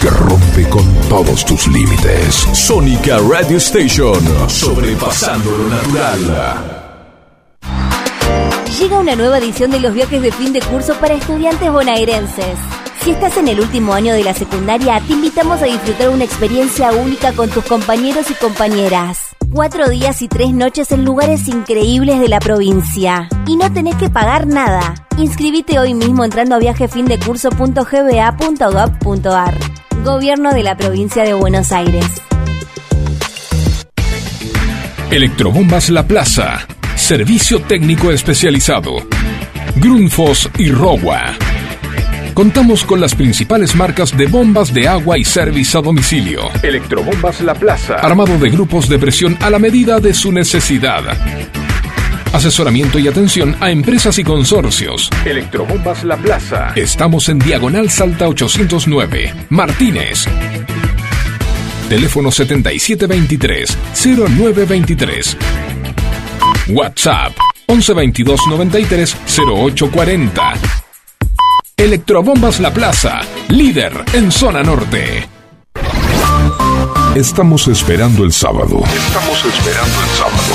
que rompe con todos tus límites. Sónica Radio Station. Sobrepasando lo natural. Llega una nueva edición de los viajes de fin de curso para estudiantes bonaerenses. Si estás en el último año de la secundaria, te invitamos a disfrutar una experiencia única con tus compañeros y compañeras. Cuatro días y tres noches en lugares increíbles de la provincia. Y no tenés que pagar nada. Inscribite hoy mismo entrando a viajefindecurso.gba.gov.ar. Gobierno de la provincia de Buenos Aires. Electrobombas La Plaza. Servicio técnico especializado. Grundfos y Rowa. Contamos con las principales marcas de bombas de agua y servicio a domicilio. Electrobombas La Plaza. Armado de grupos de presión a la medida de su necesidad. Asesoramiento y atención a empresas y consorcios. Electrobombas La Plaza. Estamos en Diagonal Salta 809. Martínez. Teléfono 7723-0923. WhatsApp 1122 93 0840. Electrobombas La Plaza, líder en zona norte. Estamos esperando el sábado. Estamos esperando el sábado.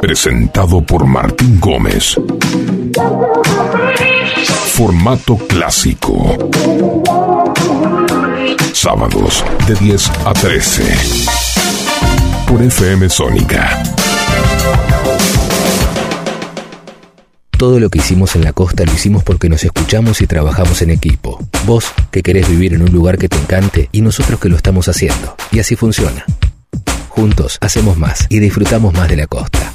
Presentado por Martín Gómez. Formato clásico. Sábados de 10 a 13. Por FM Sónica. Todo lo que hicimos en la costa lo hicimos porque nos escuchamos y trabajamos en equipo. Vos, que querés vivir en un lugar que te encante, y nosotros que lo estamos haciendo. Y así funciona. Juntos hacemos más y disfrutamos más de la costa.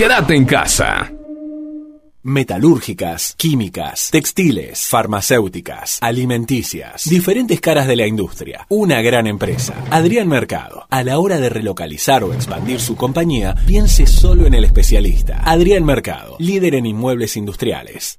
Quédate en casa. Metalúrgicas, químicas, textiles, farmacéuticas, alimenticias, diferentes caras de la industria. Una gran empresa. Adrián Mercado. A la hora de relocalizar o expandir su compañía, piense solo en el especialista. Adrián Mercado, líder en inmuebles industriales.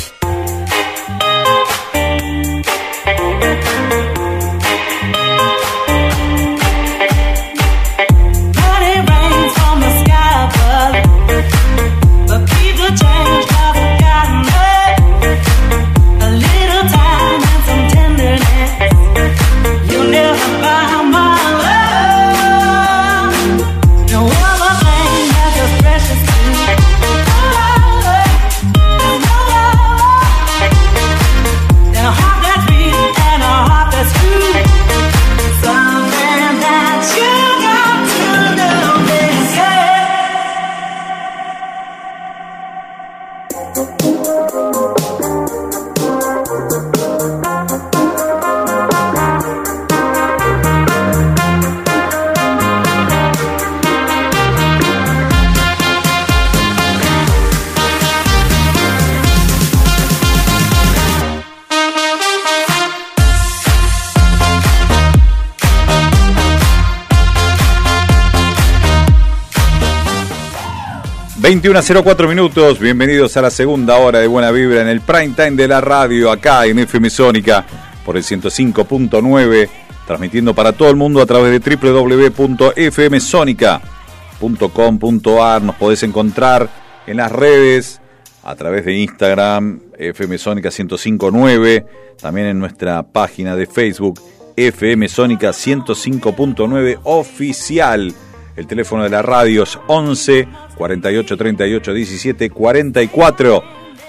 21.04 minutos, bienvenidos a la segunda hora de Buena Vibra en el prime time de la radio acá en FM Sónica por el 105.9, transmitiendo para todo el mundo a través de www.fmsonica.com.ar. Nos podés encontrar en las redes a través de Instagram, FM Sónica 1059, también en nuestra página de Facebook, FM Sónica 105.9 Oficial. El teléfono de la radio es 11 48 38 17 44.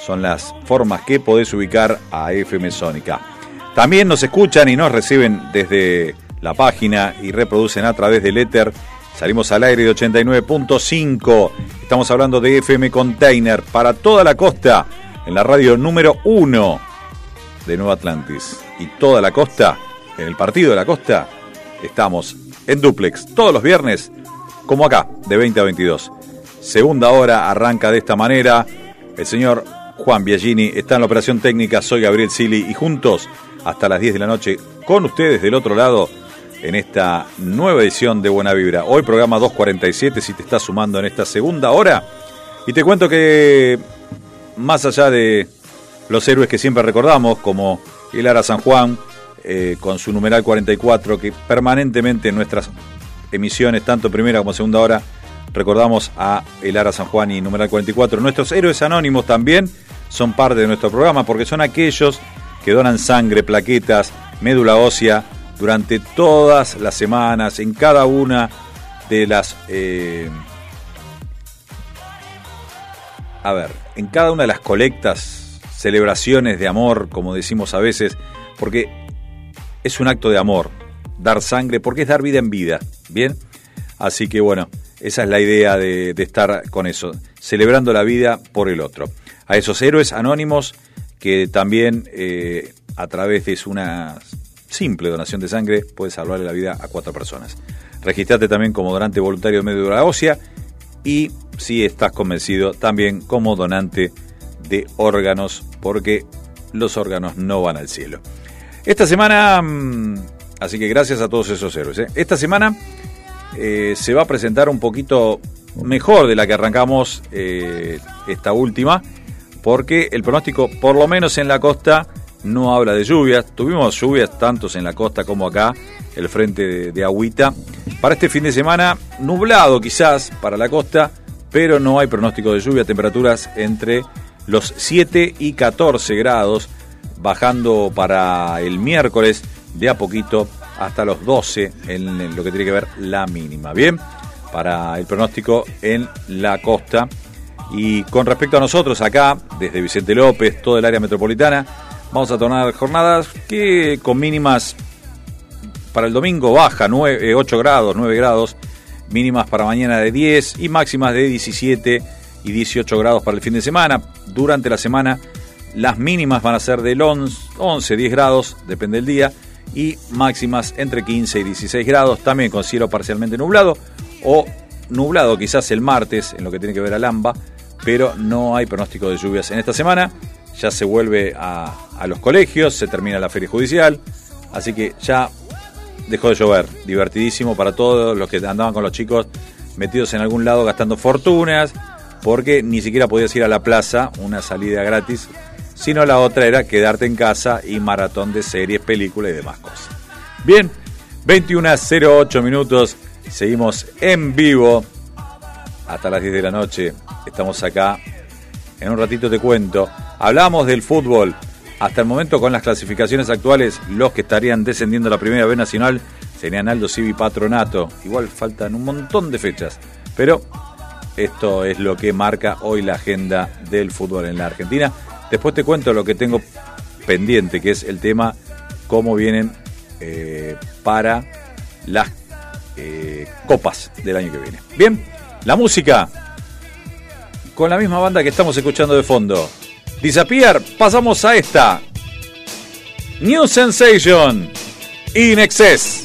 Son las formas que podés ubicar a FM Sónica. También nos escuchan y nos reciben desde la página y reproducen a través del éter. Salimos al aire de 89.5. Estamos hablando de FM Container para toda la costa en la radio número 1 de Nueva Atlantis. Y toda la costa, en el partido de la costa, estamos en duplex todos los viernes como acá, de 20 a 22. Segunda hora arranca de esta manera. El señor Juan Biagini está en la operación técnica. Soy Gabriel Sili y juntos hasta las 10 de la noche con ustedes del otro lado en esta nueva edición de Buena Vibra. Hoy programa 247 si te estás sumando en esta segunda hora. Y te cuento que más allá de los héroes que siempre recordamos, como Hilara San Juan, eh, con su numeral 44, que permanentemente en nuestras emisiones, tanto primera como segunda hora, recordamos a Elara San Juan y numeral 44. Nuestros héroes anónimos también son parte de nuestro programa porque son aquellos que donan sangre, plaquetas, médula ósea durante todas las semanas, en cada una de las... eh, a ver, en cada una de las colectas, celebraciones de amor, como decimos a veces, porque es un acto de amor, dar sangre, porque es dar vida en vida, ¿bien? Así que bueno, esa es la idea de, estar con eso, celebrando la vida por el otro. A esos héroes anónimos que también eh, a través de una simple donación de sangre puede salvarle la vida a cuatro personas. Registrate también como donante voluntario de médula ósea y si estás convencido también como donante de órganos porque los órganos no van al cielo. Esta semana, mm, así que gracias a todos esos héroes. ¿eh? Esta semana eh, se va a presentar un poquito mejor de la que arrancamos eh, esta última, porque el pronóstico, por lo menos en la costa, no habla de lluvias. Tuvimos lluvias tantos en la costa como acá, el frente de, de agüita. Para este fin de semana, nublado quizás para la costa, pero no hay pronóstico de lluvia. Temperaturas entre los 7 y 14 grados, bajando para el miércoles de a poquito hasta los 12 en lo que tiene que ver la mínima. Bien, para el pronóstico en la costa. Y con respecto a nosotros acá, desde Vicente López, todo el área metropolitana, vamos a tornar jornadas que con mínimas para el domingo baja 9, 8 grados, 9 grados, mínimas para mañana de 10 y máximas de 17 y 18 grados para el fin de semana. Durante la semana las mínimas van a ser del 11, 11 10 grados, depende del día, y máximas entre 15 y 16 grados, también con cielo parcialmente nublado o nublado quizás el martes en lo que tiene que ver a Lamba, pero no hay pronóstico de lluvias en esta semana. Ya se vuelve a, a los colegios, se termina la feria judicial, así que ya dejó de llover. Divertidísimo para todos los que andaban con los chicos metidos en algún lado gastando fortunas, porque ni siquiera podías ir a la plaza, una salida gratis, sino la otra era quedarte en casa y maratón de series, películas y demás cosas. Bien, 21.08 minutos, seguimos en vivo hasta las 10 de la noche. Estamos acá. En un ratito te cuento. Hablamos del fútbol. Hasta el momento, con las clasificaciones actuales, los que estarían descendiendo a la primera B nacional serían Aldo Civi Patronato. Igual faltan un montón de fechas. Pero esto es lo que marca hoy la agenda del fútbol en la Argentina. Después te cuento lo que tengo pendiente, que es el tema cómo vienen eh, para las eh, copas del año que viene. Bien, la música con la misma banda que estamos escuchando de fondo. Disappear, pasamos a esta. New Sensation, In Excess.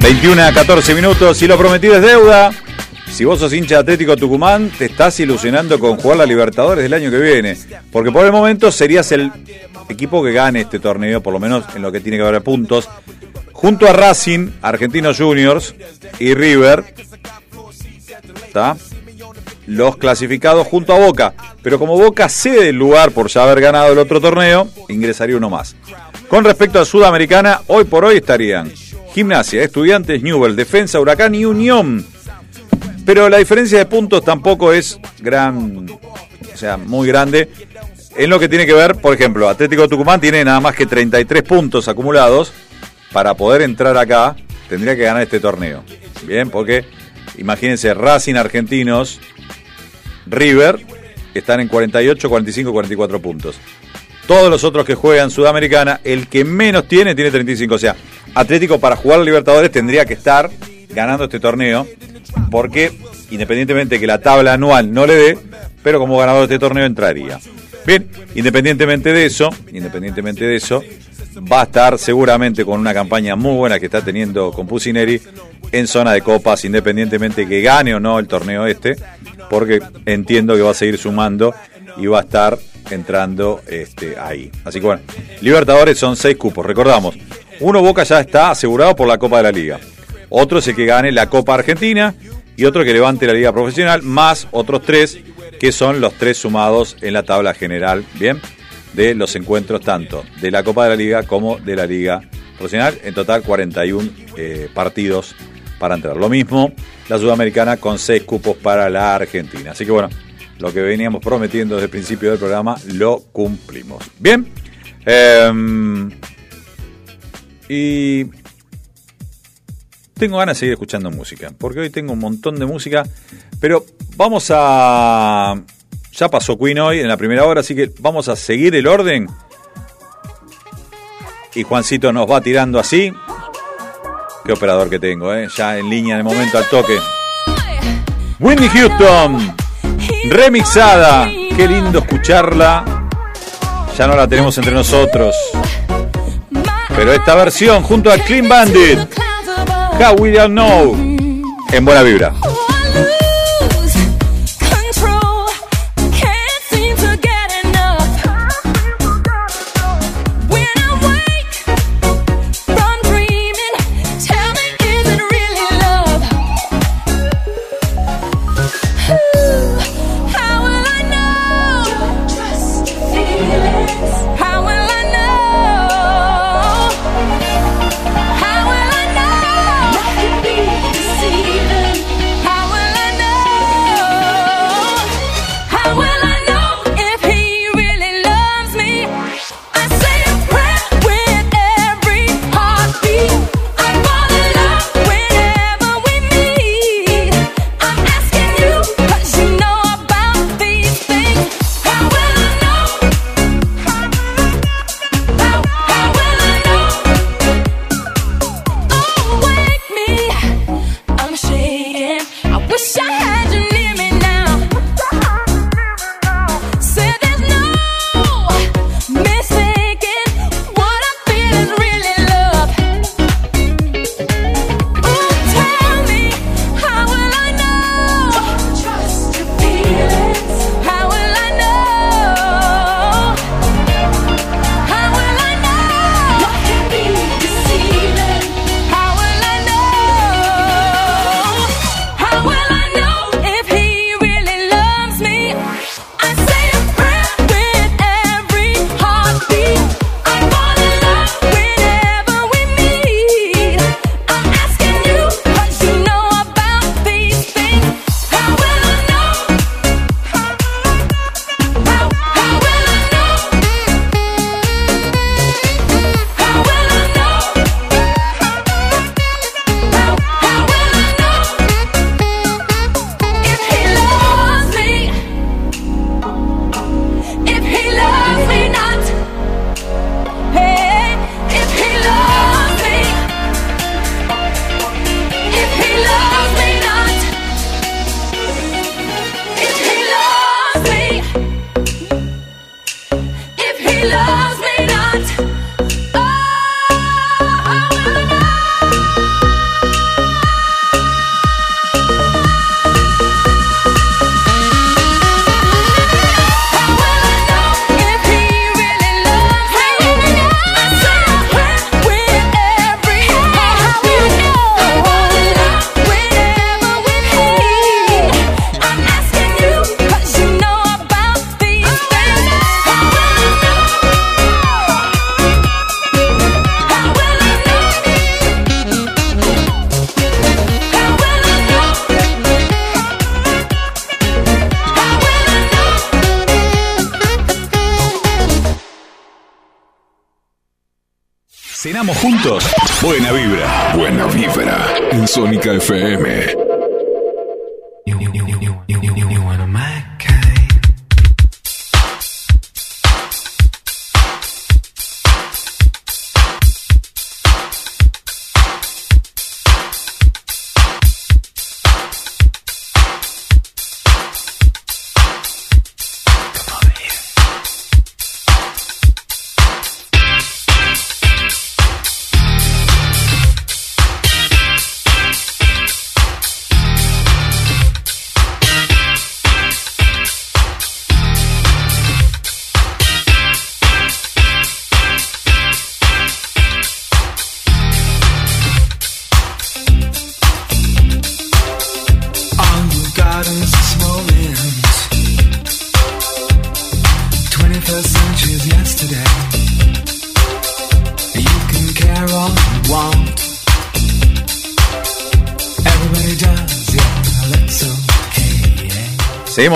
21 a 14 minutos y lo prometido es deuda. Si vos sos hincha de Atlético Tucumán, te estás ilusionando con jugar la Libertadores del año que viene. Porque por el momento serías el equipo que gane este torneo, por lo menos en lo que tiene que ver a puntos. Junto a Racing, Argentinos Juniors y River. ¿Está? Los clasificados junto a Boca. Pero como Boca cede el lugar por ya haber ganado el otro torneo, ingresaría uno más. Con respecto a Sudamericana, hoy por hoy estarían Gimnasia, Estudiantes, Newell, Defensa, Huracán y Unión. Pero la diferencia de puntos tampoco es gran, o sea, muy grande. En lo que tiene que ver, por ejemplo, Atlético Tucumán tiene nada más que 33 puntos acumulados. Para poder entrar acá, tendría que ganar este torneo. Bien, porque imagínense, Racing Argentinos, River, están en 48, 45, 44 puntos. Todos los otros que juegan Sudamericana, el que menos tiene, tiene 35. O sea, Atlético para jugar Libertadores tendría que estar ganando este torneo, porque independientemente que la tabla anual no le dé, pero como ganador de este torneo entraría. Bien, independientemente de eso, independientemente de eso, va a estar seguramente con una campaña muy buena que está teniendo con Pusineri en zona de copas, independientemente que gane o no el torneo este, porque entiendo que va a seguir sumando y va a estar entrando este, ahí. Así que bueno, Libertadores son seis cupos, recordamos. Uno Boca ya está asegurado por la Copa de la Liga. Otro es el que gane la Copa Argentina y otro que levante la Liga Profesional, más otros tres que son los tres sumados en la tabla general, ¿bien? De los encuentros tanto de la Copa de la Liga como de la Liga Profesional. En total 41 eh, partidos para entrar. Lo mismo la Sudamericana con seis cupos para la Argentina. Así que bueno, lo que veníamos prometiendo desde el principio del programa lo cumplimos. Bien. Em, y tengo ganas de seguir escuchando música, porque hoy tengo un montón de música, pero vamos a... Ya pasó Queen hoy en la primera hora, así que vamos a seguir el orden. Y Juancito nos va tirando así. Qué operador que tengo, ¿eh? Ya en línea de momento al toque. Whitney Houston, remixada. Qué lindo escucharla. Ya no la tenemos entre nosotros. Pero esta versión junto a Clean Bandit. How We Don't Know. En buena vibra.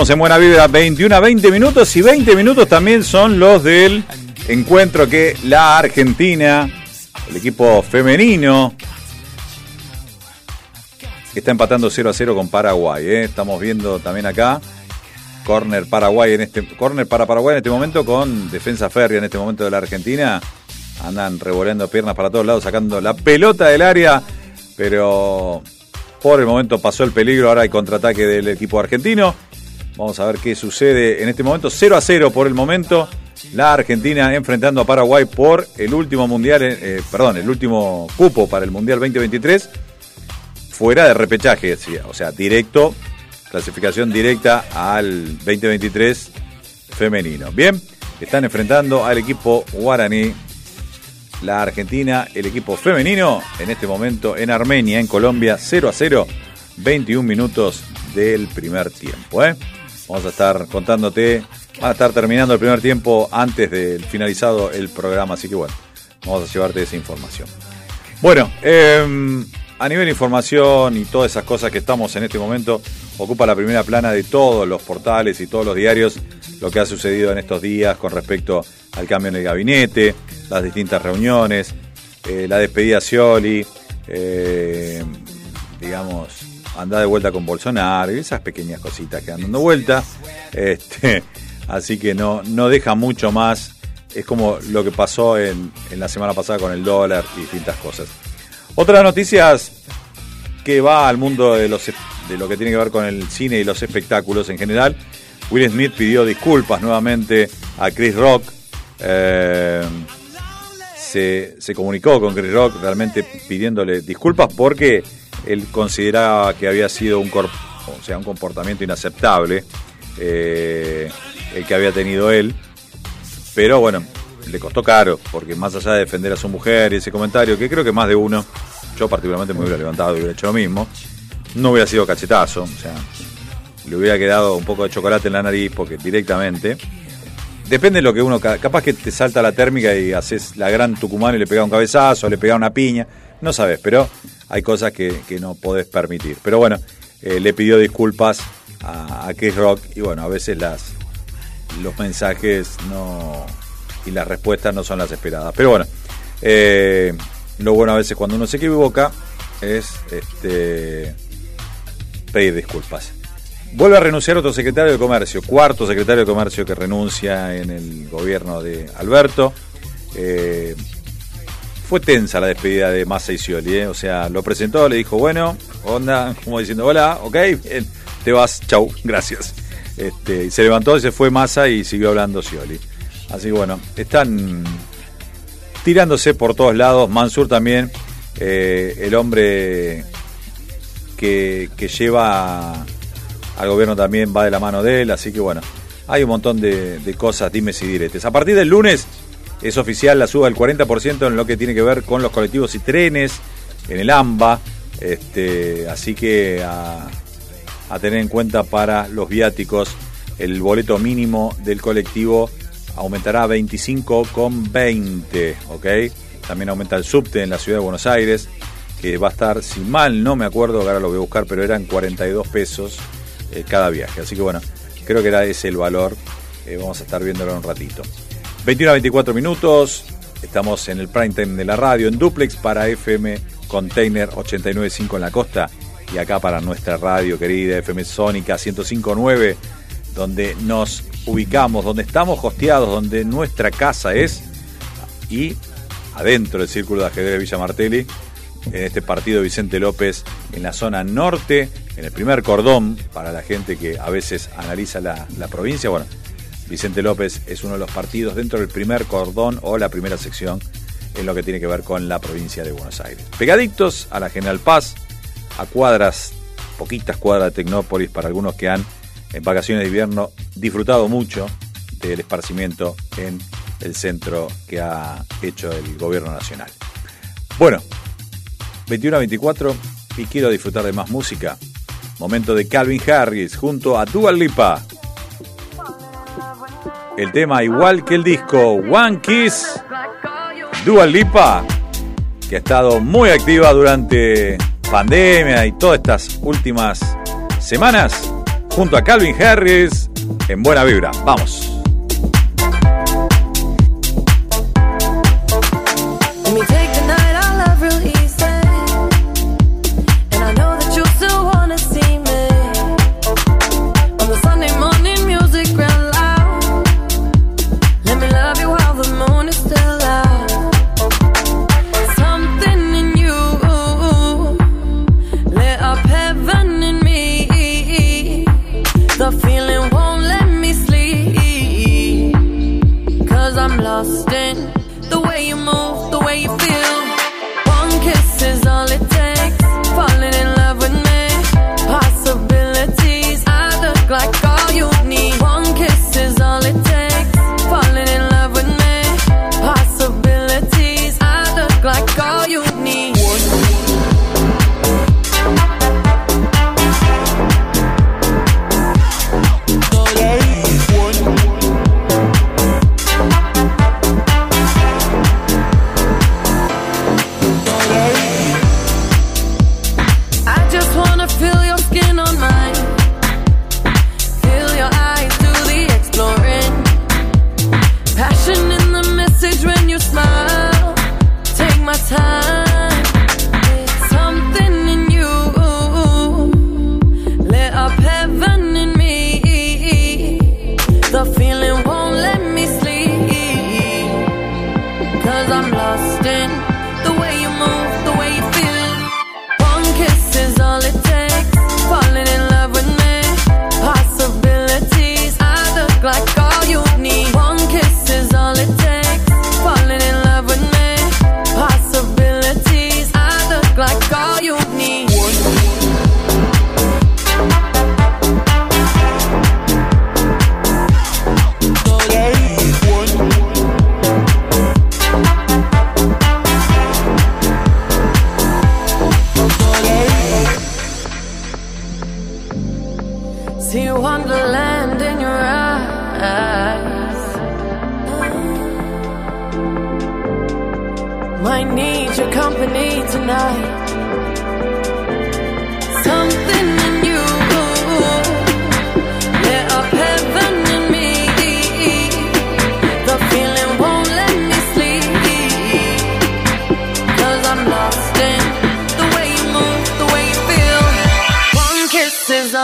Seguimos en Buena Vibra, 21 a 20 minutos y 20 minutos también son los del encuentro que la Argentina, el equipo femenino, está empatando 0 a 0 con Paraguay. ¿eh? Estamos viendo también acá, corner Paraguay en este corner para Paraguay en este momento con defensa férrea en este momento de la Argentina. Andan revoleando piernas para todos lados, sacando la pelota del área, pero por el momento pasó el peligro, ahora hay contraataque del equipo argentino. Vamos a ver qué sucede en este momento. 0 a 0 por el momento. La Argentina enfrentando a Paraguay por el último mundial, eh, perdón, el último cupo para el Mundial 2023. Fuera de repechaje, sí, o sea, directo, clasificación directa al 2023 femenino. Bien, están enfrentando al equipo guaraní. La Argentina, el equipo femenino, en este momento en Armenia, en Colombia, 0 a 0, 21 minutos del primer tiempo. ¿eh? Vamos a estar contándote, van a estar terminando el primer tiempo antes del finalizado el programa, así que bueno, vamos a llevarte esa información. Bueno, eh, a nivel de información y todas esas cosas que estamos en este momento, ocupa la primera plana de todos los portales y todos los diarios lo que ha sucedido en estos días con respecto al cambio en el gabinete, las distintas reuniones, eh, la despedida a Scioli, eh, digamos, andar de vuelta con Bolsonaro y esas pequeñas cositas que andan dando vuelta. Este, así que no, no deja mucho más. Es como lo que pasó en, en la semana pasada con el dólar y distintas cosas. Otras noticias que va al mundo de, los, de lo que tiene que ver con el cine y los espectáculos en general. Will Smith pidió disculpas nuevamente a Chris Rock. Eh, se, se comunicó con Chris Rock realmente pidiéndole disculpas porque él consideraba que había sido un, o sea, un comportamiento inaceptable eh, el que había tenido él. Pero bueno, le costó caro, porque más allá de defender a su mujer y ese comentario, que creo que más de uno, yo particularmente me hubiera levantado y hubiera hecho lo mismo, no hubiera sido cachetazo, o sea, le hubiera quedado un poco de chocolate en la nariz, porque directamente. Depende de lo que uno. ca- Capaz que te salta la térmica y haces la gran Tucumán y le pega un cabezazo, le pega una piña. No sabes, pero hay cosas que, que no podés permitir. Pero bueno, eh, le pidió disculpas a, a Chris Rock y bueno, a veces las los mensajes no y las respuestas no son las esperadas. Pero bueno, eh, lo bueno a veces cuando uno se equivoca es este, pedir disculpas. Vuelve a renunciar otro secretario de Comercio, cuarto secretario de Comercio que renuncia en el gobierno de Alberto. Eh, fue tensa la despedida de Massa y Scioli, ¿eh? o sea, lo presentó, le dijo, bueno, onda, como diciendo, hola, ok, bien, te vas, chau, gracias. Este, y se levantó se fue Massa y siguió hablando Scioli. Así que bueno, están tirándose por todos lados. Mansur también, eh, el hombre que, que lleva al gobierno también va de la mano de él. Así que bueno, hay un montón de, de cosas, dimes y diretes. A partir del lunes es oficial la suba del 40% en lo que tiene que ver con los colectivos y trenes, en el AMBA. Este, así que a, tener en cuenta para los viáticos, el boleto mínimo del colectivo aumentará a 25,20, ¿ok? También aumenta el subte en la ciudad de Buenos Aires, que va a estar, si mal no me acuerdo, ahora lo voy a buscar, pero eran 42 pesos eh, cada viaje. Así que bueno, creo que era ese el valor. Eh, vamos a estar viéndolo en un ratito. 21 a 24 minutos, estamos en el prime time de la radio, en duplex para FM Container 895 en la costa y acá para nuestra radio querida FM Sónica 1059, donde nos ubicamos, donde estamos hosteados, donde nuestra casa es y adentro del Círculo de Ajedrez de Villa Martelli, en este partido Vicente López en la zona norte, en el primer cordón, para la gente que a veces analiza la, la provincia. Bueno, Vicente López es uno de los partidos dentro del primer cordón o la primera sección en lo que tiene que ver con la provincia de Buenos Aires. Pegaditos a la General Paz, a cuadras, poquitas cuadras de Tecnópolis para algunos que han en vacaciones de invierno disfrutado mucho del esparcimiento en el centro que ha hecho el gobierno nacional. Bueno, 21 a 24 y quiero disfrutar de más música. Momento de Calvin Harris junto a Dua Lipa. El tema igual que el disco One Kiss. Dua Lipa, que ha estado muy activa durante pandemia y todas estas últimas semanas, junto a Calvin Harris en Buena Vibra. Vamos.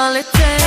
All it takes.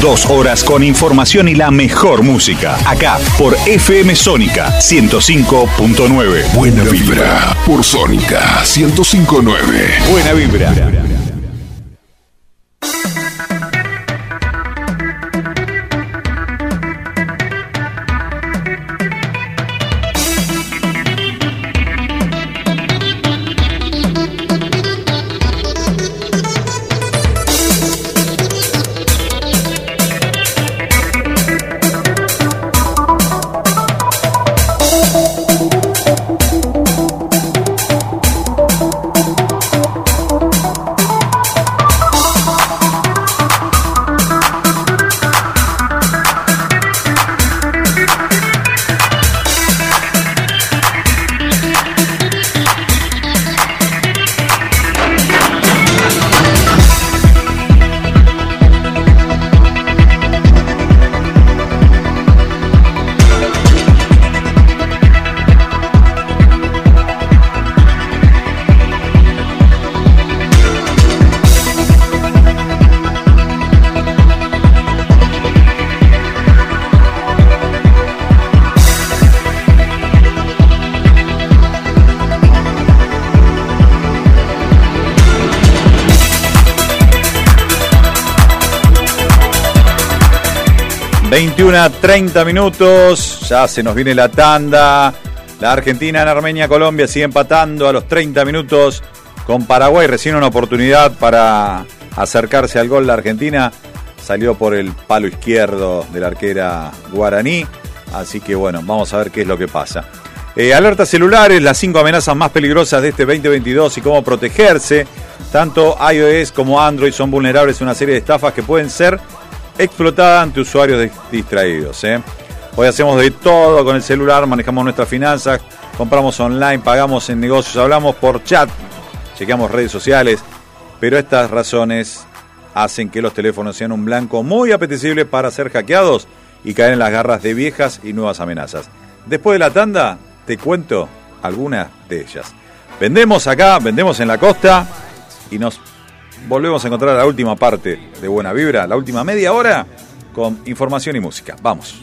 Dos horas con información y la mejor música. Acá por FM Sónica 105.9. Buena vibra por Sónica 1059. Buena vibra. A 30 minutos, ya se nos viene la tanda. La Argentina en Armenia, Colombia sigue empatando a los 30 minutos con Paraguay. Recién una oportunidad para acercarse al gol la Argentina. Salió por el palo izquierdo de la arquera guaraní. Así que bueno, vamos a ver qué es lo que pasa. Eh, alertas celulares, las cinco amenazas más peligrosas de este 2022 y cómo protegerse. Tanto iOS como Android son vulnerables a una serie de estafas que pueden ser explotada ante usuarios distraídos. ¿eh? Hoy hacemos de todo con el celular, manejamos nuestras finanzas, compramos online, pagamos en negocios, hablamos por chat, chequeamos redes sociales, pero estas razones hacen que los teléfonos sean un blanco muy apetecible para ser hackeados y caer en las garras de viejas y nuevas amenazas. Después de la tanda, te cuento algunas de ellas. Vendemos acá, vendemos en la costa y nos volvemos a encontrar la última parte de Buena Vibra, la última media hora con información y música. Vamos.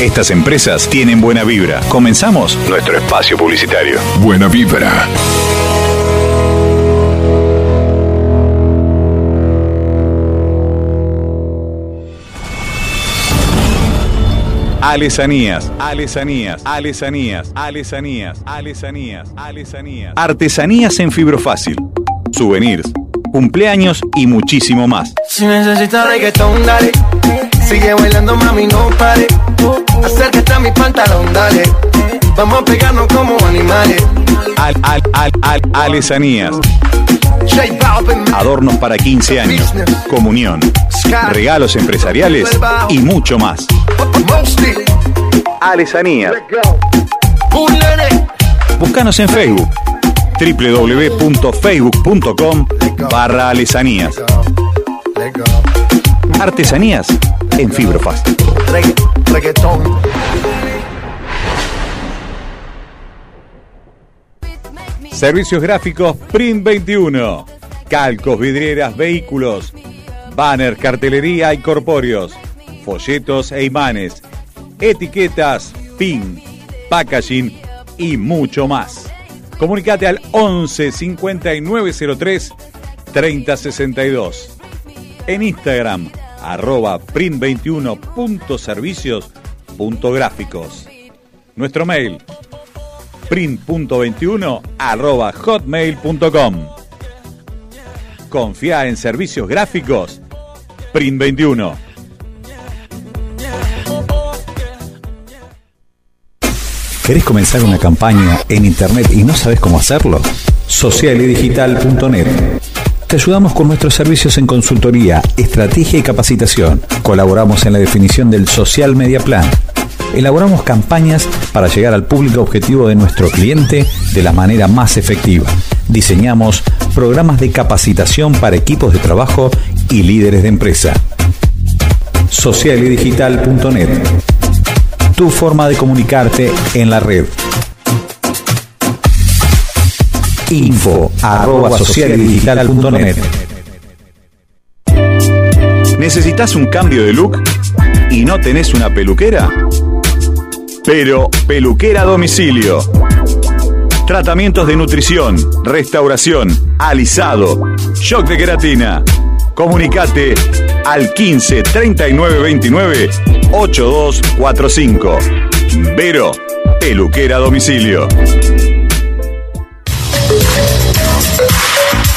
Estas empresas tienen buena vibra. Comenzamos nuestro espacio publicitario. Buena vibra. Alesanías, alesanías, alesanías, alesanías, alesanías, alesanías. Artesanías en fibro fácil. Souvenirs, cumpleaños y muchísimo más. Si necesitas reggaetón, dale. Sigue bailando, mami, no pare. Acércate a mi pantalón, dale. Vamos a pegarnos como animales. Al, al, al, al, alesanías. Adornos para 15 años, comunión, regalos empresariales y mucho más. Alesanías. Búscanos en Facebook www.facebook.com barra alesanías. Artesanías en fibrofast. Servicios gráficos Print 21. Calcos, vidrieras, vehículos. Banner, cartelería y corpóreos. Folletos e imanes. Etiquetas, pin, packaging y mucho más. Comunicate al 11 5903 3062. En Instagram, arroba print21.servicios.gráficos. Nuestro mail, print.21 arroba hotmail.com. Confía en servicios gráficos, print21. ¿Querés comenzar una campaña en internet y no sabes cómo hacerlo? Socialidigital.net te ayudamos con nuestros servicios en consultoría, estrategia y capacitación. Colaboramos en la definición del Social Media Plan. Elaboramos campañas para llegar al público objetivo de nuestro cliente de la manera más efectiva. Diseñamos programas de capacitación para equipos de trabajo y líderes de empresa. Socialidigital.net Tu forma de comunicarte en la red. Info arroba ¿Necesitas un cambio de look y no tenés una peluquera? Pero Peluquera a Domicilio. Tratamientos de nutrición, restauración, alisado, shock de queratina. Comunicate al 15 39 29 8245. Vero, Peluquera Domicilio.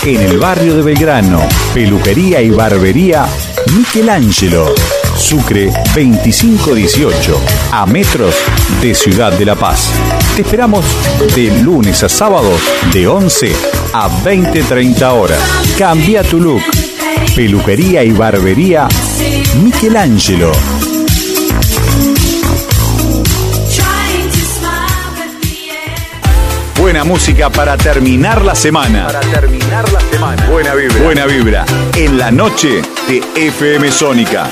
En el barrio de Belgrano, peluquería y barbería Michelangelo. Sucre 2518, a metros de Ciudad de La Paz. Te esperamos de lunes a sábado de 11 a 20-30 horas. Cambia tu look. Peluquería y barbería Michelangelo. Buena música para terminar la semana. Para terminar la semana. Buena vibra. Buena vibra. En la noche de FM Sónica.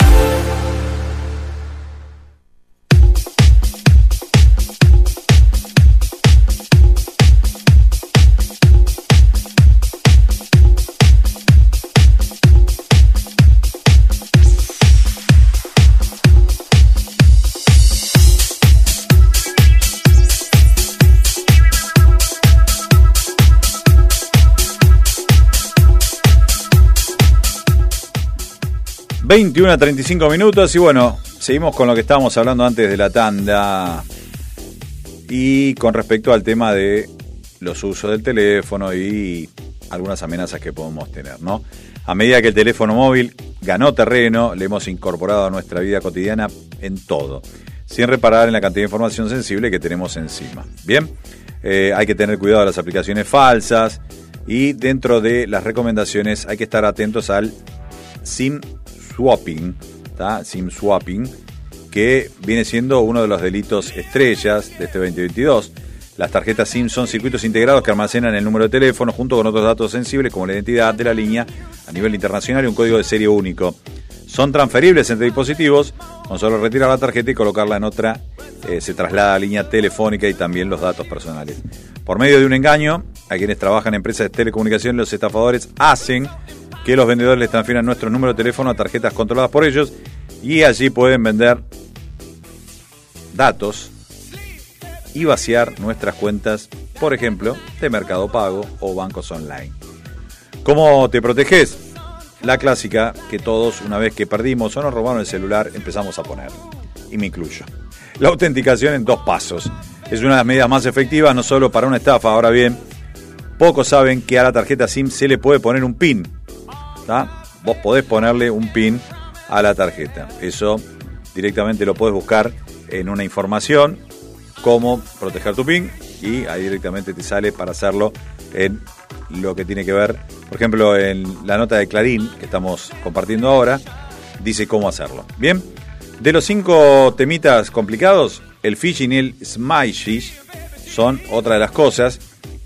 ...21 a 35 minutos... ...y bueno, seguimos con lo que estábamos hablando antes de la tanda... ...y con respecto al tema de... ...los usos del teléfono y... ...algunas amenazas que podemos tener, ¿no? A medida que el teléfono móvil ganó terreno... ...le hemos incorporado a nuestra vida cotidiana en todo... ...sin reparar en la cantidad de información sensible que tenemos encima... ¿Bien? Eh, hay que tener cuidado de las aplicaciones falsas... ...y dentro de las recomendaciones hay que estar atentos al SIM swapping. SIM swapping, que viene siendo uno de los delitos estrellas de este 2022. Las tarjetas SIM son circuitos integrados que almacenan el número de teléfono junto con otros datos sensibles como la identidad de la línea a nivel internacional y un código de serie único. Son transferibles entre dispositivos, con solo retirar la tarjeta y colocarla en otra, eh, se traslada a línea telefónica y también los datos personales. Por medio de un engaño, a quienes trabajan en empresas de telecomunicación, los estafadores hacen que los vendedores les transfieran nuestro número de teléfono a tarjetas controladas por ellos y allí pueden vender datos y vaciar nuestras cuentas, por ejemplo, de Mercado Pago o bancos online. ¿Cómo te proteges? La clásica que todos, una vez que perdimos o nos robaron el celular, empezamos a poner. Y me incluyo. La autenticación en dos pasos. Es una de las medidas más efectivas, no solo para una estafa. Ahora bien, pocos saben que a la tarjeta SIM se le puede poner un PIN. Vos podés ponerle un PIN a la tarjeta. Eso directamente lo podés buscar en una información, cómo proteger tu PIN, y ahí directamente te sale para hacerlo en lo que tiene que ver, por ejemplo, en la nota de Clarín que estamos compartiendo ahora, dice cómo hacerlo. Bien, de los cinco temitas complicados, el phishing y el smishing son otra de las cosas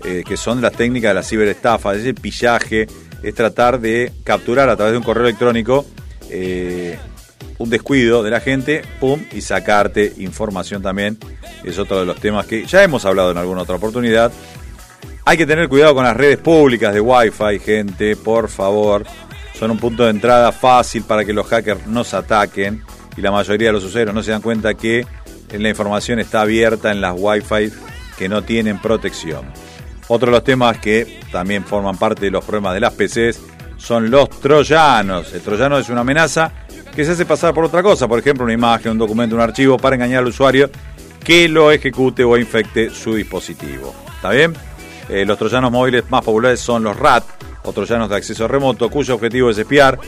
eh, que son las técnicas de la ciberestafa, es el pillaje, es tratar de capturar a través de un correo electrónico eh, un descuido de la gente, pum, y sacarte información también. Es otro de los temas que ya hemos hablado en alguna otra oportunidad. Hay que tener cuidado con las redes públicas de Wi-Fi, gente, por favor. Son un punto de entrada fácil para que los hackers nos ataquen y la mayoría de los usuarios no se dan cuenta que la información está abierta en las Wi-Fi que no tienen protección. Otro de los temas que también forman parte de los problemas de las PCs son los troyanos. El troyano es una amenaza que se hace pasar por otra cosa, por ejemplo, una imagen, un documento, un archivo, para engañar al usuario que lo ejecute o infecte su dispositivo. ¿Está bien? Eh, los troyanos móviles más populares son los RAT, o troyanos de acceso remoto, cuyo objetivo es espiar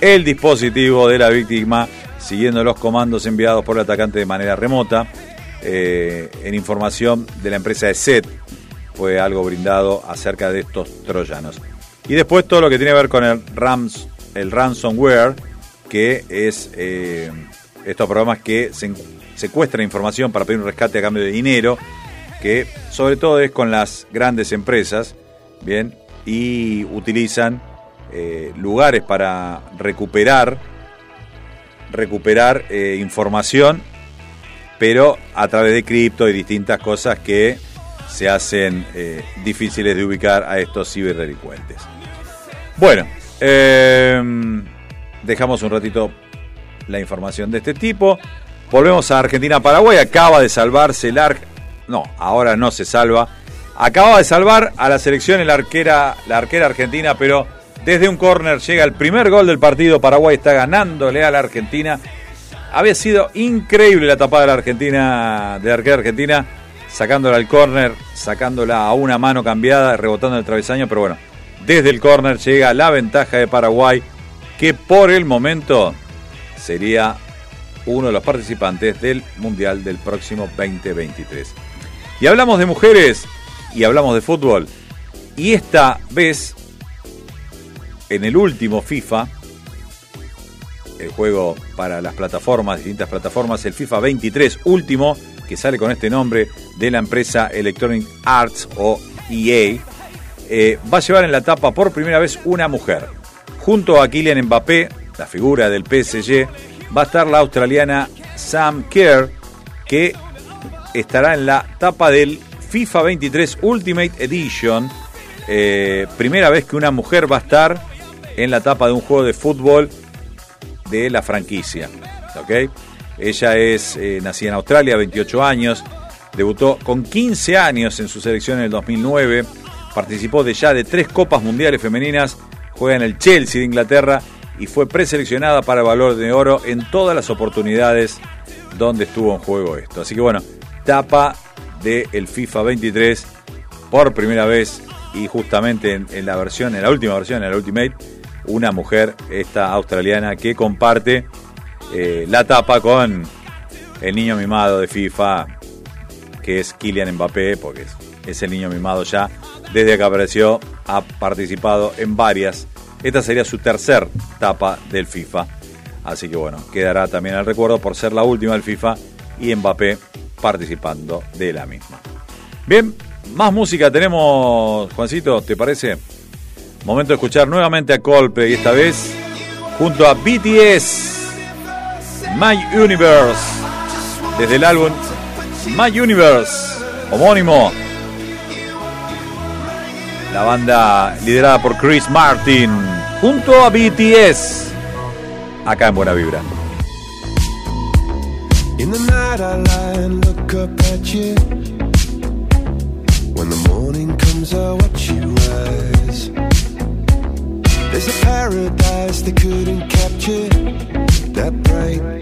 el dispositivo de la víctima siguiendo los comandos enviados por el atacante de manera remota. Eh, en información de la empresa ESET fue algo brindado acerca de estos troyanos. Y después todo lo que tiene que ver con el, el ransomware, que es eh, estos programas que se secuestran información para pedir un rescate a cambio de dinero, que sobre todo es con las grandes empresas, bien, y utilizan eh, lugares para recuperar recuperar eh, información, pero a través de cripto y distintas cosas que se hacen eh, difíciles de ubicar a estos ciberdelincuentes. Bueno, eh, dejamos un ratito la información de este tipo. Volvemos a Argentina-Paraguay. Acaba de salvarse el arc. No, ahora no se salva. Acaba de salvar a la selección el arquera, la arquera argentina, pero desde un córner llega el primer gol del partido. Paraguay está ganándole a la Argentina. Había sido increíble la tapada de la Argentina, de la arquera argentina, sacándola al córner, sacándola a una mano cambiada, rebotando el travesaño, pero bueno, desde el córner llega la ventaja de Paraguay, que por el momento sería uno de los participantes del Mundial del próximo 2023. Y hablamos de mujeres y hablamos de fútbol. Y esta vez, en el último FIFA, el juego para las plataformas, distintas plataformas, el FIFA 23 último, que sale con este nombre de la empresa Electronic Arts o EA, eh, va a llevar en la tapa por primera vez una mujer. Junto a Kylian Mbappé, la figura del PSG, va a estar la australiana Sam Kerr, que estará en la tapa del FIFA 23 Ultimate Edition. Eh, primera vez que una mujer va a estar en la tapa de un juego de fútbol de la franquicia. ¿ok? Ella es eh, nacida en Australia, 28 años, debutó con 15 años en su selección en el 2009, participó de ya de tres Copas Mundiales Femeninas, juega en el Chelsea de Inglaterra y fue preseleccionada para el valor de oro en todas las oportunidades donde estuvo en juego esto. Así que bueno, tapa del FIFA 23 por primera vez y justamente en, en la versión, en la última versión, en la Ultimate, una mujer, esta australiana, que comparte eh, la tapa con el niño mimado de FIFA, que es Kylian Mbappé, porque es, el niño mimado ya. Desde que apareció, ha participado en varias. Esta sería su tercer tapa del FIFA. Así que bueno, quedará también el recuerdo por ser la última del FIFA y Mbappé participando de la misma. Bien, más música tenemos, Juancito, ¿te parece? Momento de escuchar nuevamente a Coldplay y esta vez junto a BTS My Universe desde el álbum My Universe homónimo la banda liderada por Chris Martin junto a BTS acá en Buena Vibra In the night I lie and look up at you. When the morning comes, I watch you rise. There's a paradise they couldn't capture. That bright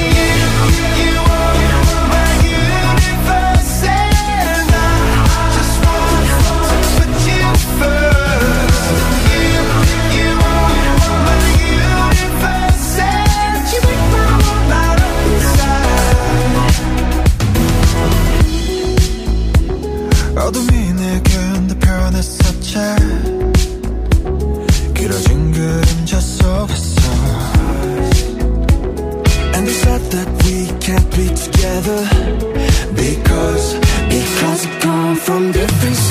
Together. Because, because we come from different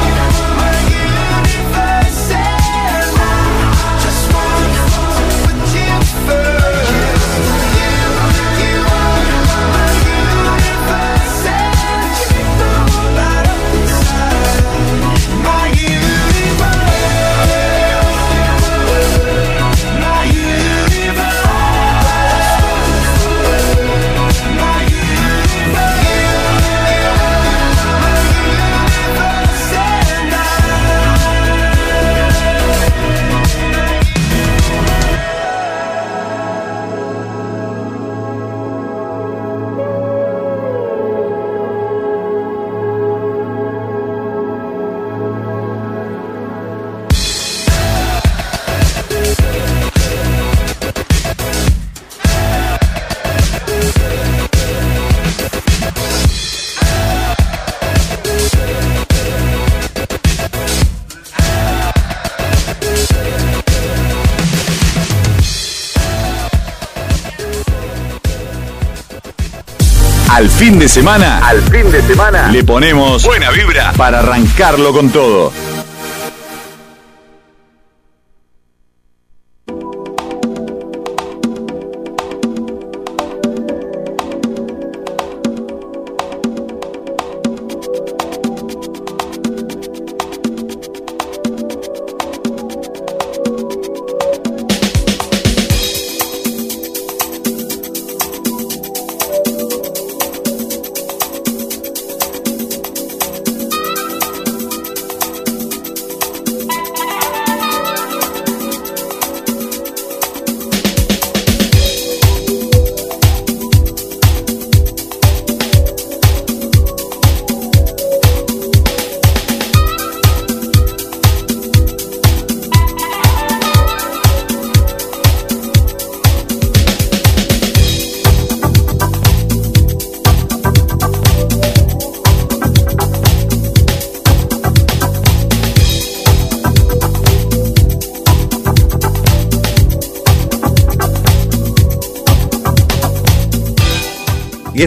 fin de semana, al fin de semana, le ponemos buena vibra para arrancarlo con todo.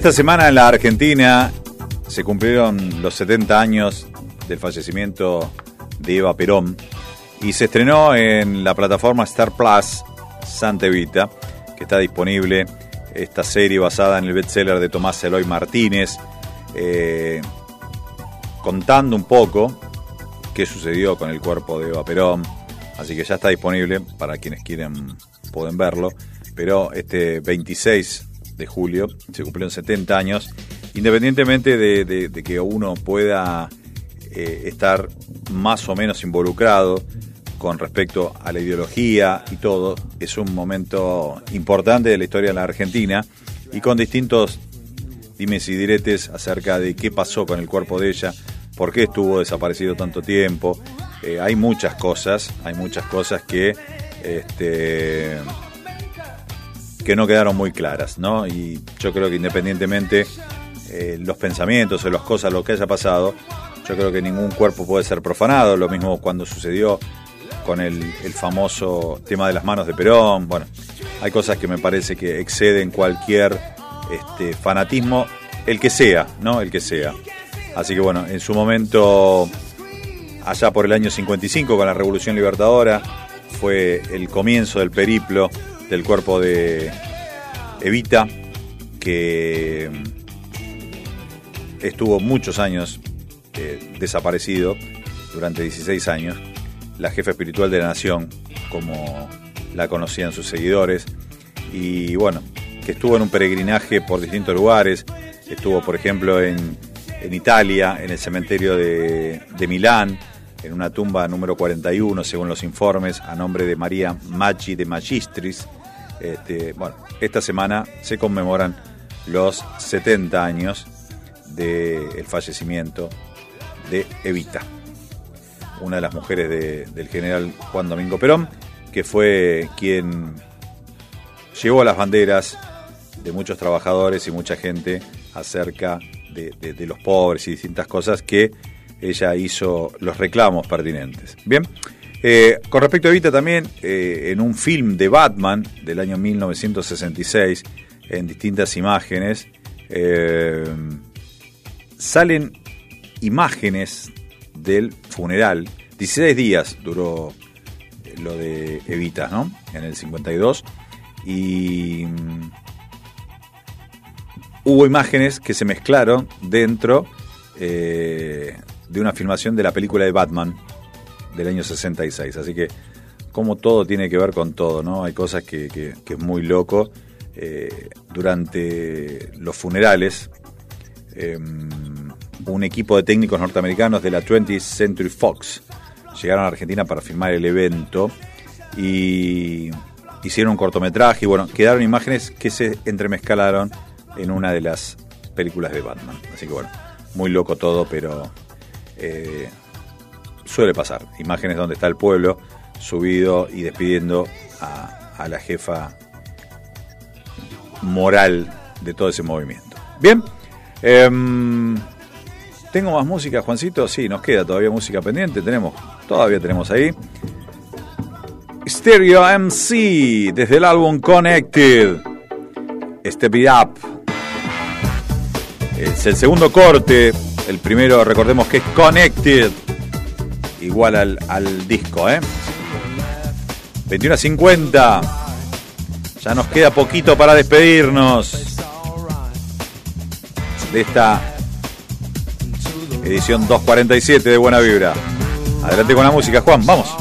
Esta semana en la Argentina se cumplieron los 70 años del fallecimiento de Eva Perón y se estrenó en la plataforma Star Plus Santa Evita, que está disponible esta serie basada en el bestseller de Tomás Eloy Martínez, eh, contando un poco qué sucedió con el cuerpo de Eva Perón. Así que ya está disponible para quienes quieren pueden verlo. Pero este 26 de julio se cumplieron 70 años. Independientemente de, que uno pueda eh, estar más o menos involucrado con respecto a la ideología y todo, es un momento importante de la historia de la Argentina y con distintos dimes y diretes acerca de qué pasó con el cuerpo de ella, por qué estuvo desaparecido tanto tiempo. Eh, hay muchas cosas, hay muchas cosas que este, que no quedaron muy claras, ¿no? Y yo creo que independientemente eh, los pensamientos o las cosas, lo que haya pasado, yo creo que ningún cuerpo puede ser profanado. Lo mismo cuando sucedió con el, famoso tema de las manos de Perón. Bueno, hay cosas que me parece que exceden cualquier este, fanatismo, el que sea, ¿no? El que sea. Así que bueno, en su momento, allá por el año 55, con la Revolución Libertadora, fue el comienzo del periplo del cuerpo de Evita, que estuvo muchos años eh, desaparecido, durante 16 años, la jefa espiritual de la nación, como la conocían sus seguidores, y bueno, que estuvo en un peregrinaje por distintos lugares, estuvo por ejemplo en, en Italia, en el cementerio de, de Milán, en una tumba número 41, según los informes, a nombre de María Maggi de Magistris. Este, bueno, esta semana se conmemoran los 70 años del fallecimiento de Evita, una de las mujeres de- del general Juan Domingo Perón, que fue quien llevó las banderas de muchos trabajadores y mucha gente acerca de los pobres y distintas cosas que ella hizo los reclamos pertinentes. Bien, eh, con respecto a Evita también, eh, en un film de Batman del año 1966, en distintas imágenes, eh, salen imágenes del funeral. 16 días duró lo de Evita, ¿no? En el 52. Y mm, hubo imágenes que se mezclaron dentro eh, de una filmación de la película de Batman del año 66. Así que, como todo tiene que ver con todo, ¿no? Hay cosas que, que- es muy loco. Eh, durante los funerales, eh, un equipo de técnicos norteamericanos de la 20th Century Fox llegaron a Argentina para filmar el evento y hicieron un cortometraje y bueno, quedaron imágenes que se entremezclaron en una de las películas de Batman. Así que bueno, muy loco todo, pero eh, suele pasar. Imágenes donde está el pueblo subido y despidiendo a, la jefa moral de todo ese movimiento. Bien, em, tengo más música, Juancito. Sí, nos queda todavía música pendiente. Tenemos, todavía tenemos ahí. Stereo MC desde el álbum Connected. Step It Up. Es el segundo corte el primero, recordemos que es Connected, igual al, disco, ¿eh? 21.50. Ya nos queda poquito para despedirnos de esta edición 247 de Buena Vibra. Adelante con la música, Juan, vamos.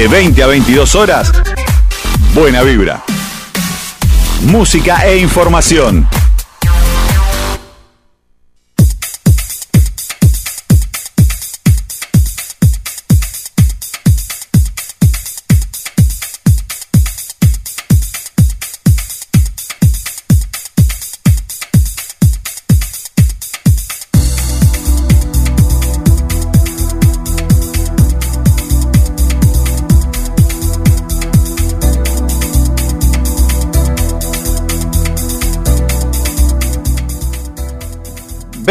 de 20 a 22 horas, buena vibra. Música e información.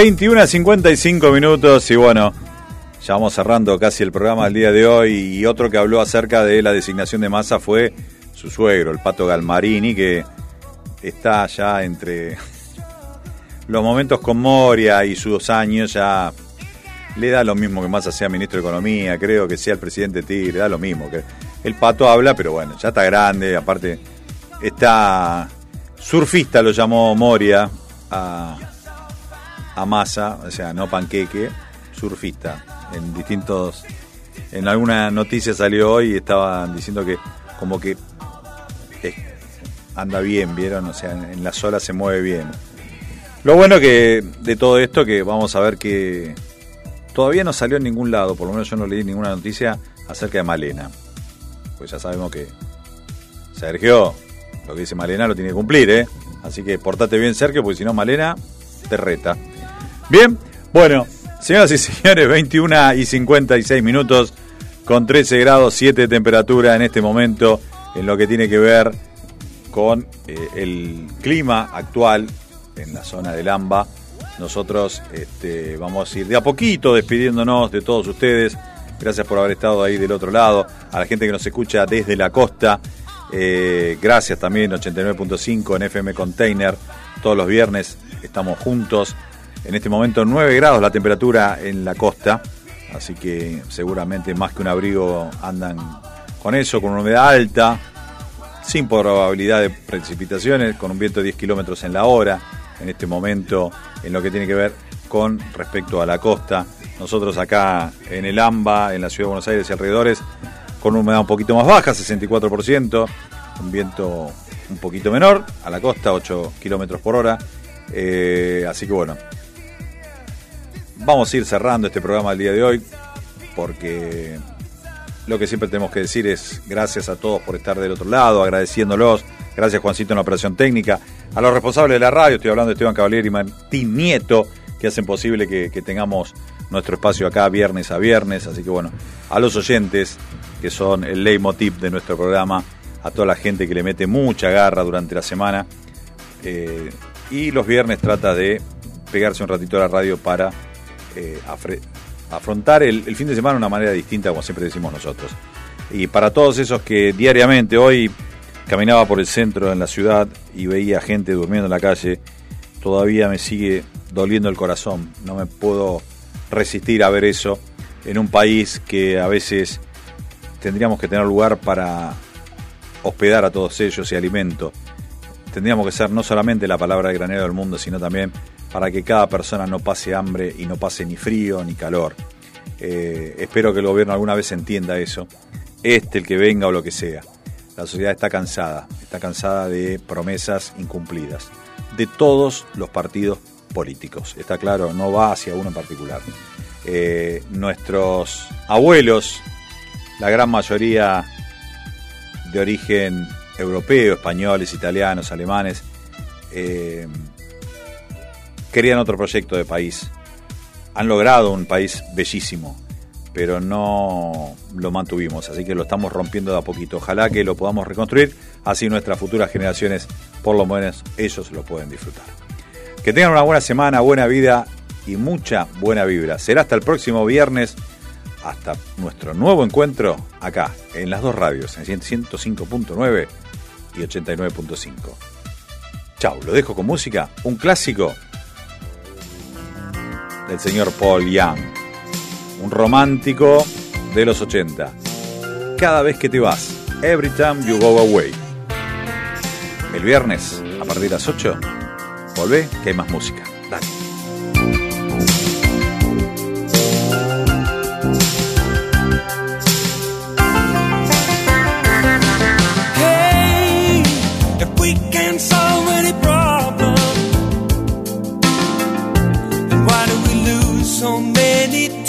21 a 55 minutos y bueno, ya vamos cerrando casi el programa del día de hoy y otro que habló acerca de la designación de masa fue su suegro, el Pato Galmarini, que está ya entre los momentos con Moria y sus años ya le da lo mismo que Massa sea ministro de Economía, creo que sea el presidente Tigre, da lo mismo. que El Pato habla, pero bueno, ya está grande, aparte está surfista, lo llamó Moria a, a Massa, o sea, no panqueque, surfista. En distintos, en alguna noticia salió hoy y estaban diciendo que como que anda bien, ¿vieron? O sea, en las olas se mueve bien. Lo bueno que de todo esto que vamos a ver que todavía no salió en ningún lado, por lo menos yo no leí ninguna noticia acerca de Malena. Pues ya sabemos que Sergio, lo que dice Malena lo tiene que cumplir, ¿eh? Así que portate bien, Sergio, porque si no, Malena te reta. Bien, bueno, señoras y señores, 21 y 56 minutos con 13 grados 7 de temperatura en este momento en lo que tiene que ver con eh, el clima actual en la zona del AMBA. Nosotros este, vamos a ir de a poquito despidiéndonos de todos ustedes. Gracias por haber estado ahí del otro lado. A la gente que nos escucha desde la costa. eh, gracias también 89.5 en FM Container. Todos los viernes estamos juntos. En este momento 9 grados la temperatura en la costa. Así que seguramente más que un abrigo andan con eso, con una humedad alta, sin probabilidad de precipitaciones, con un viento de 10 kilómetros en la hora en este momento en lo que tiene que ver con respecto a la costa. Nosotros acá en el AMBA, en la ciudad de Buenos Aires y alrededores, con una humedad un poquito más baja, 64%, un viento un poquito menor, a la costa, 8 kilómetros por hora. Eh, así que bueno, vamos a ir cerrando este programa del día de hoy, porque lo que siempre tenemos que decir es gracias a todos por estar del otro lado, agradeciéndolos. Gracias Juancito en la operación técnica. A los responsables de la radio, estoy hablando de Esteban Cavalier y Martín Nieto, que hacen posible que, tengamos nuestro espacio acá viernes a viernes. Así que bueno, a los oyentes, que son el leitmotiv de nuestro programa, a toda la gente que le mete mucha garra durante la semana. eh, y los viernes trata de pegarse un ratito a la radio para eh, afrontar el, el fin de semana de una manera distinta, como siempre decimos nosotros. Y para todos esos que diariamente hoy caminaba por el centro en la ciudad y veía gente durmiendo en la calle, todavía me sigue doliendo el corazón. No me puedo resistir a ver eso en un país que a veces tendríamos que tener lugar para hospedar a todos ellos y alimento. Tendríamos que ser no solamente la palabra de granero del mundo, sino también para que cada persona no pase hambre y no pase ni frío ni calor. Eh, espero que el gobierno alguna vez entienda eso, este, el que venga o lo que sea. La sociedad está cansada, está cansada de promesas incumplidas, de todos los partidos políticos. Está claro, no va hacia uno en particular. Eh, nuestros abuelos, la gran mayoría de origen europeo, españoles, italianos, alemanes, eh, querían otro proyecto de país. Han logrado un país bellísimo, pero no lo mantuvimos, así que lo estamos rompiendo de a poquito. Ojalá que lo podamos reconstruir, así nuestras futuras generaciones, por lo menos ellos lo pueden disfrutar. Que tengan una buena semana, buena vida y mucha buena vibra. Será hasta el próximo viernes, hasta nuestro nuevo encuentro acá, en las dos radios, en 105.9 y 89.5. Chau, lo dejo con música, un clásico del señor Paul Young, un romántico de los 80. Cada vez que te vas, every time you go away. El viernes, a partir de las 8, volvé que hay más música. Dale. need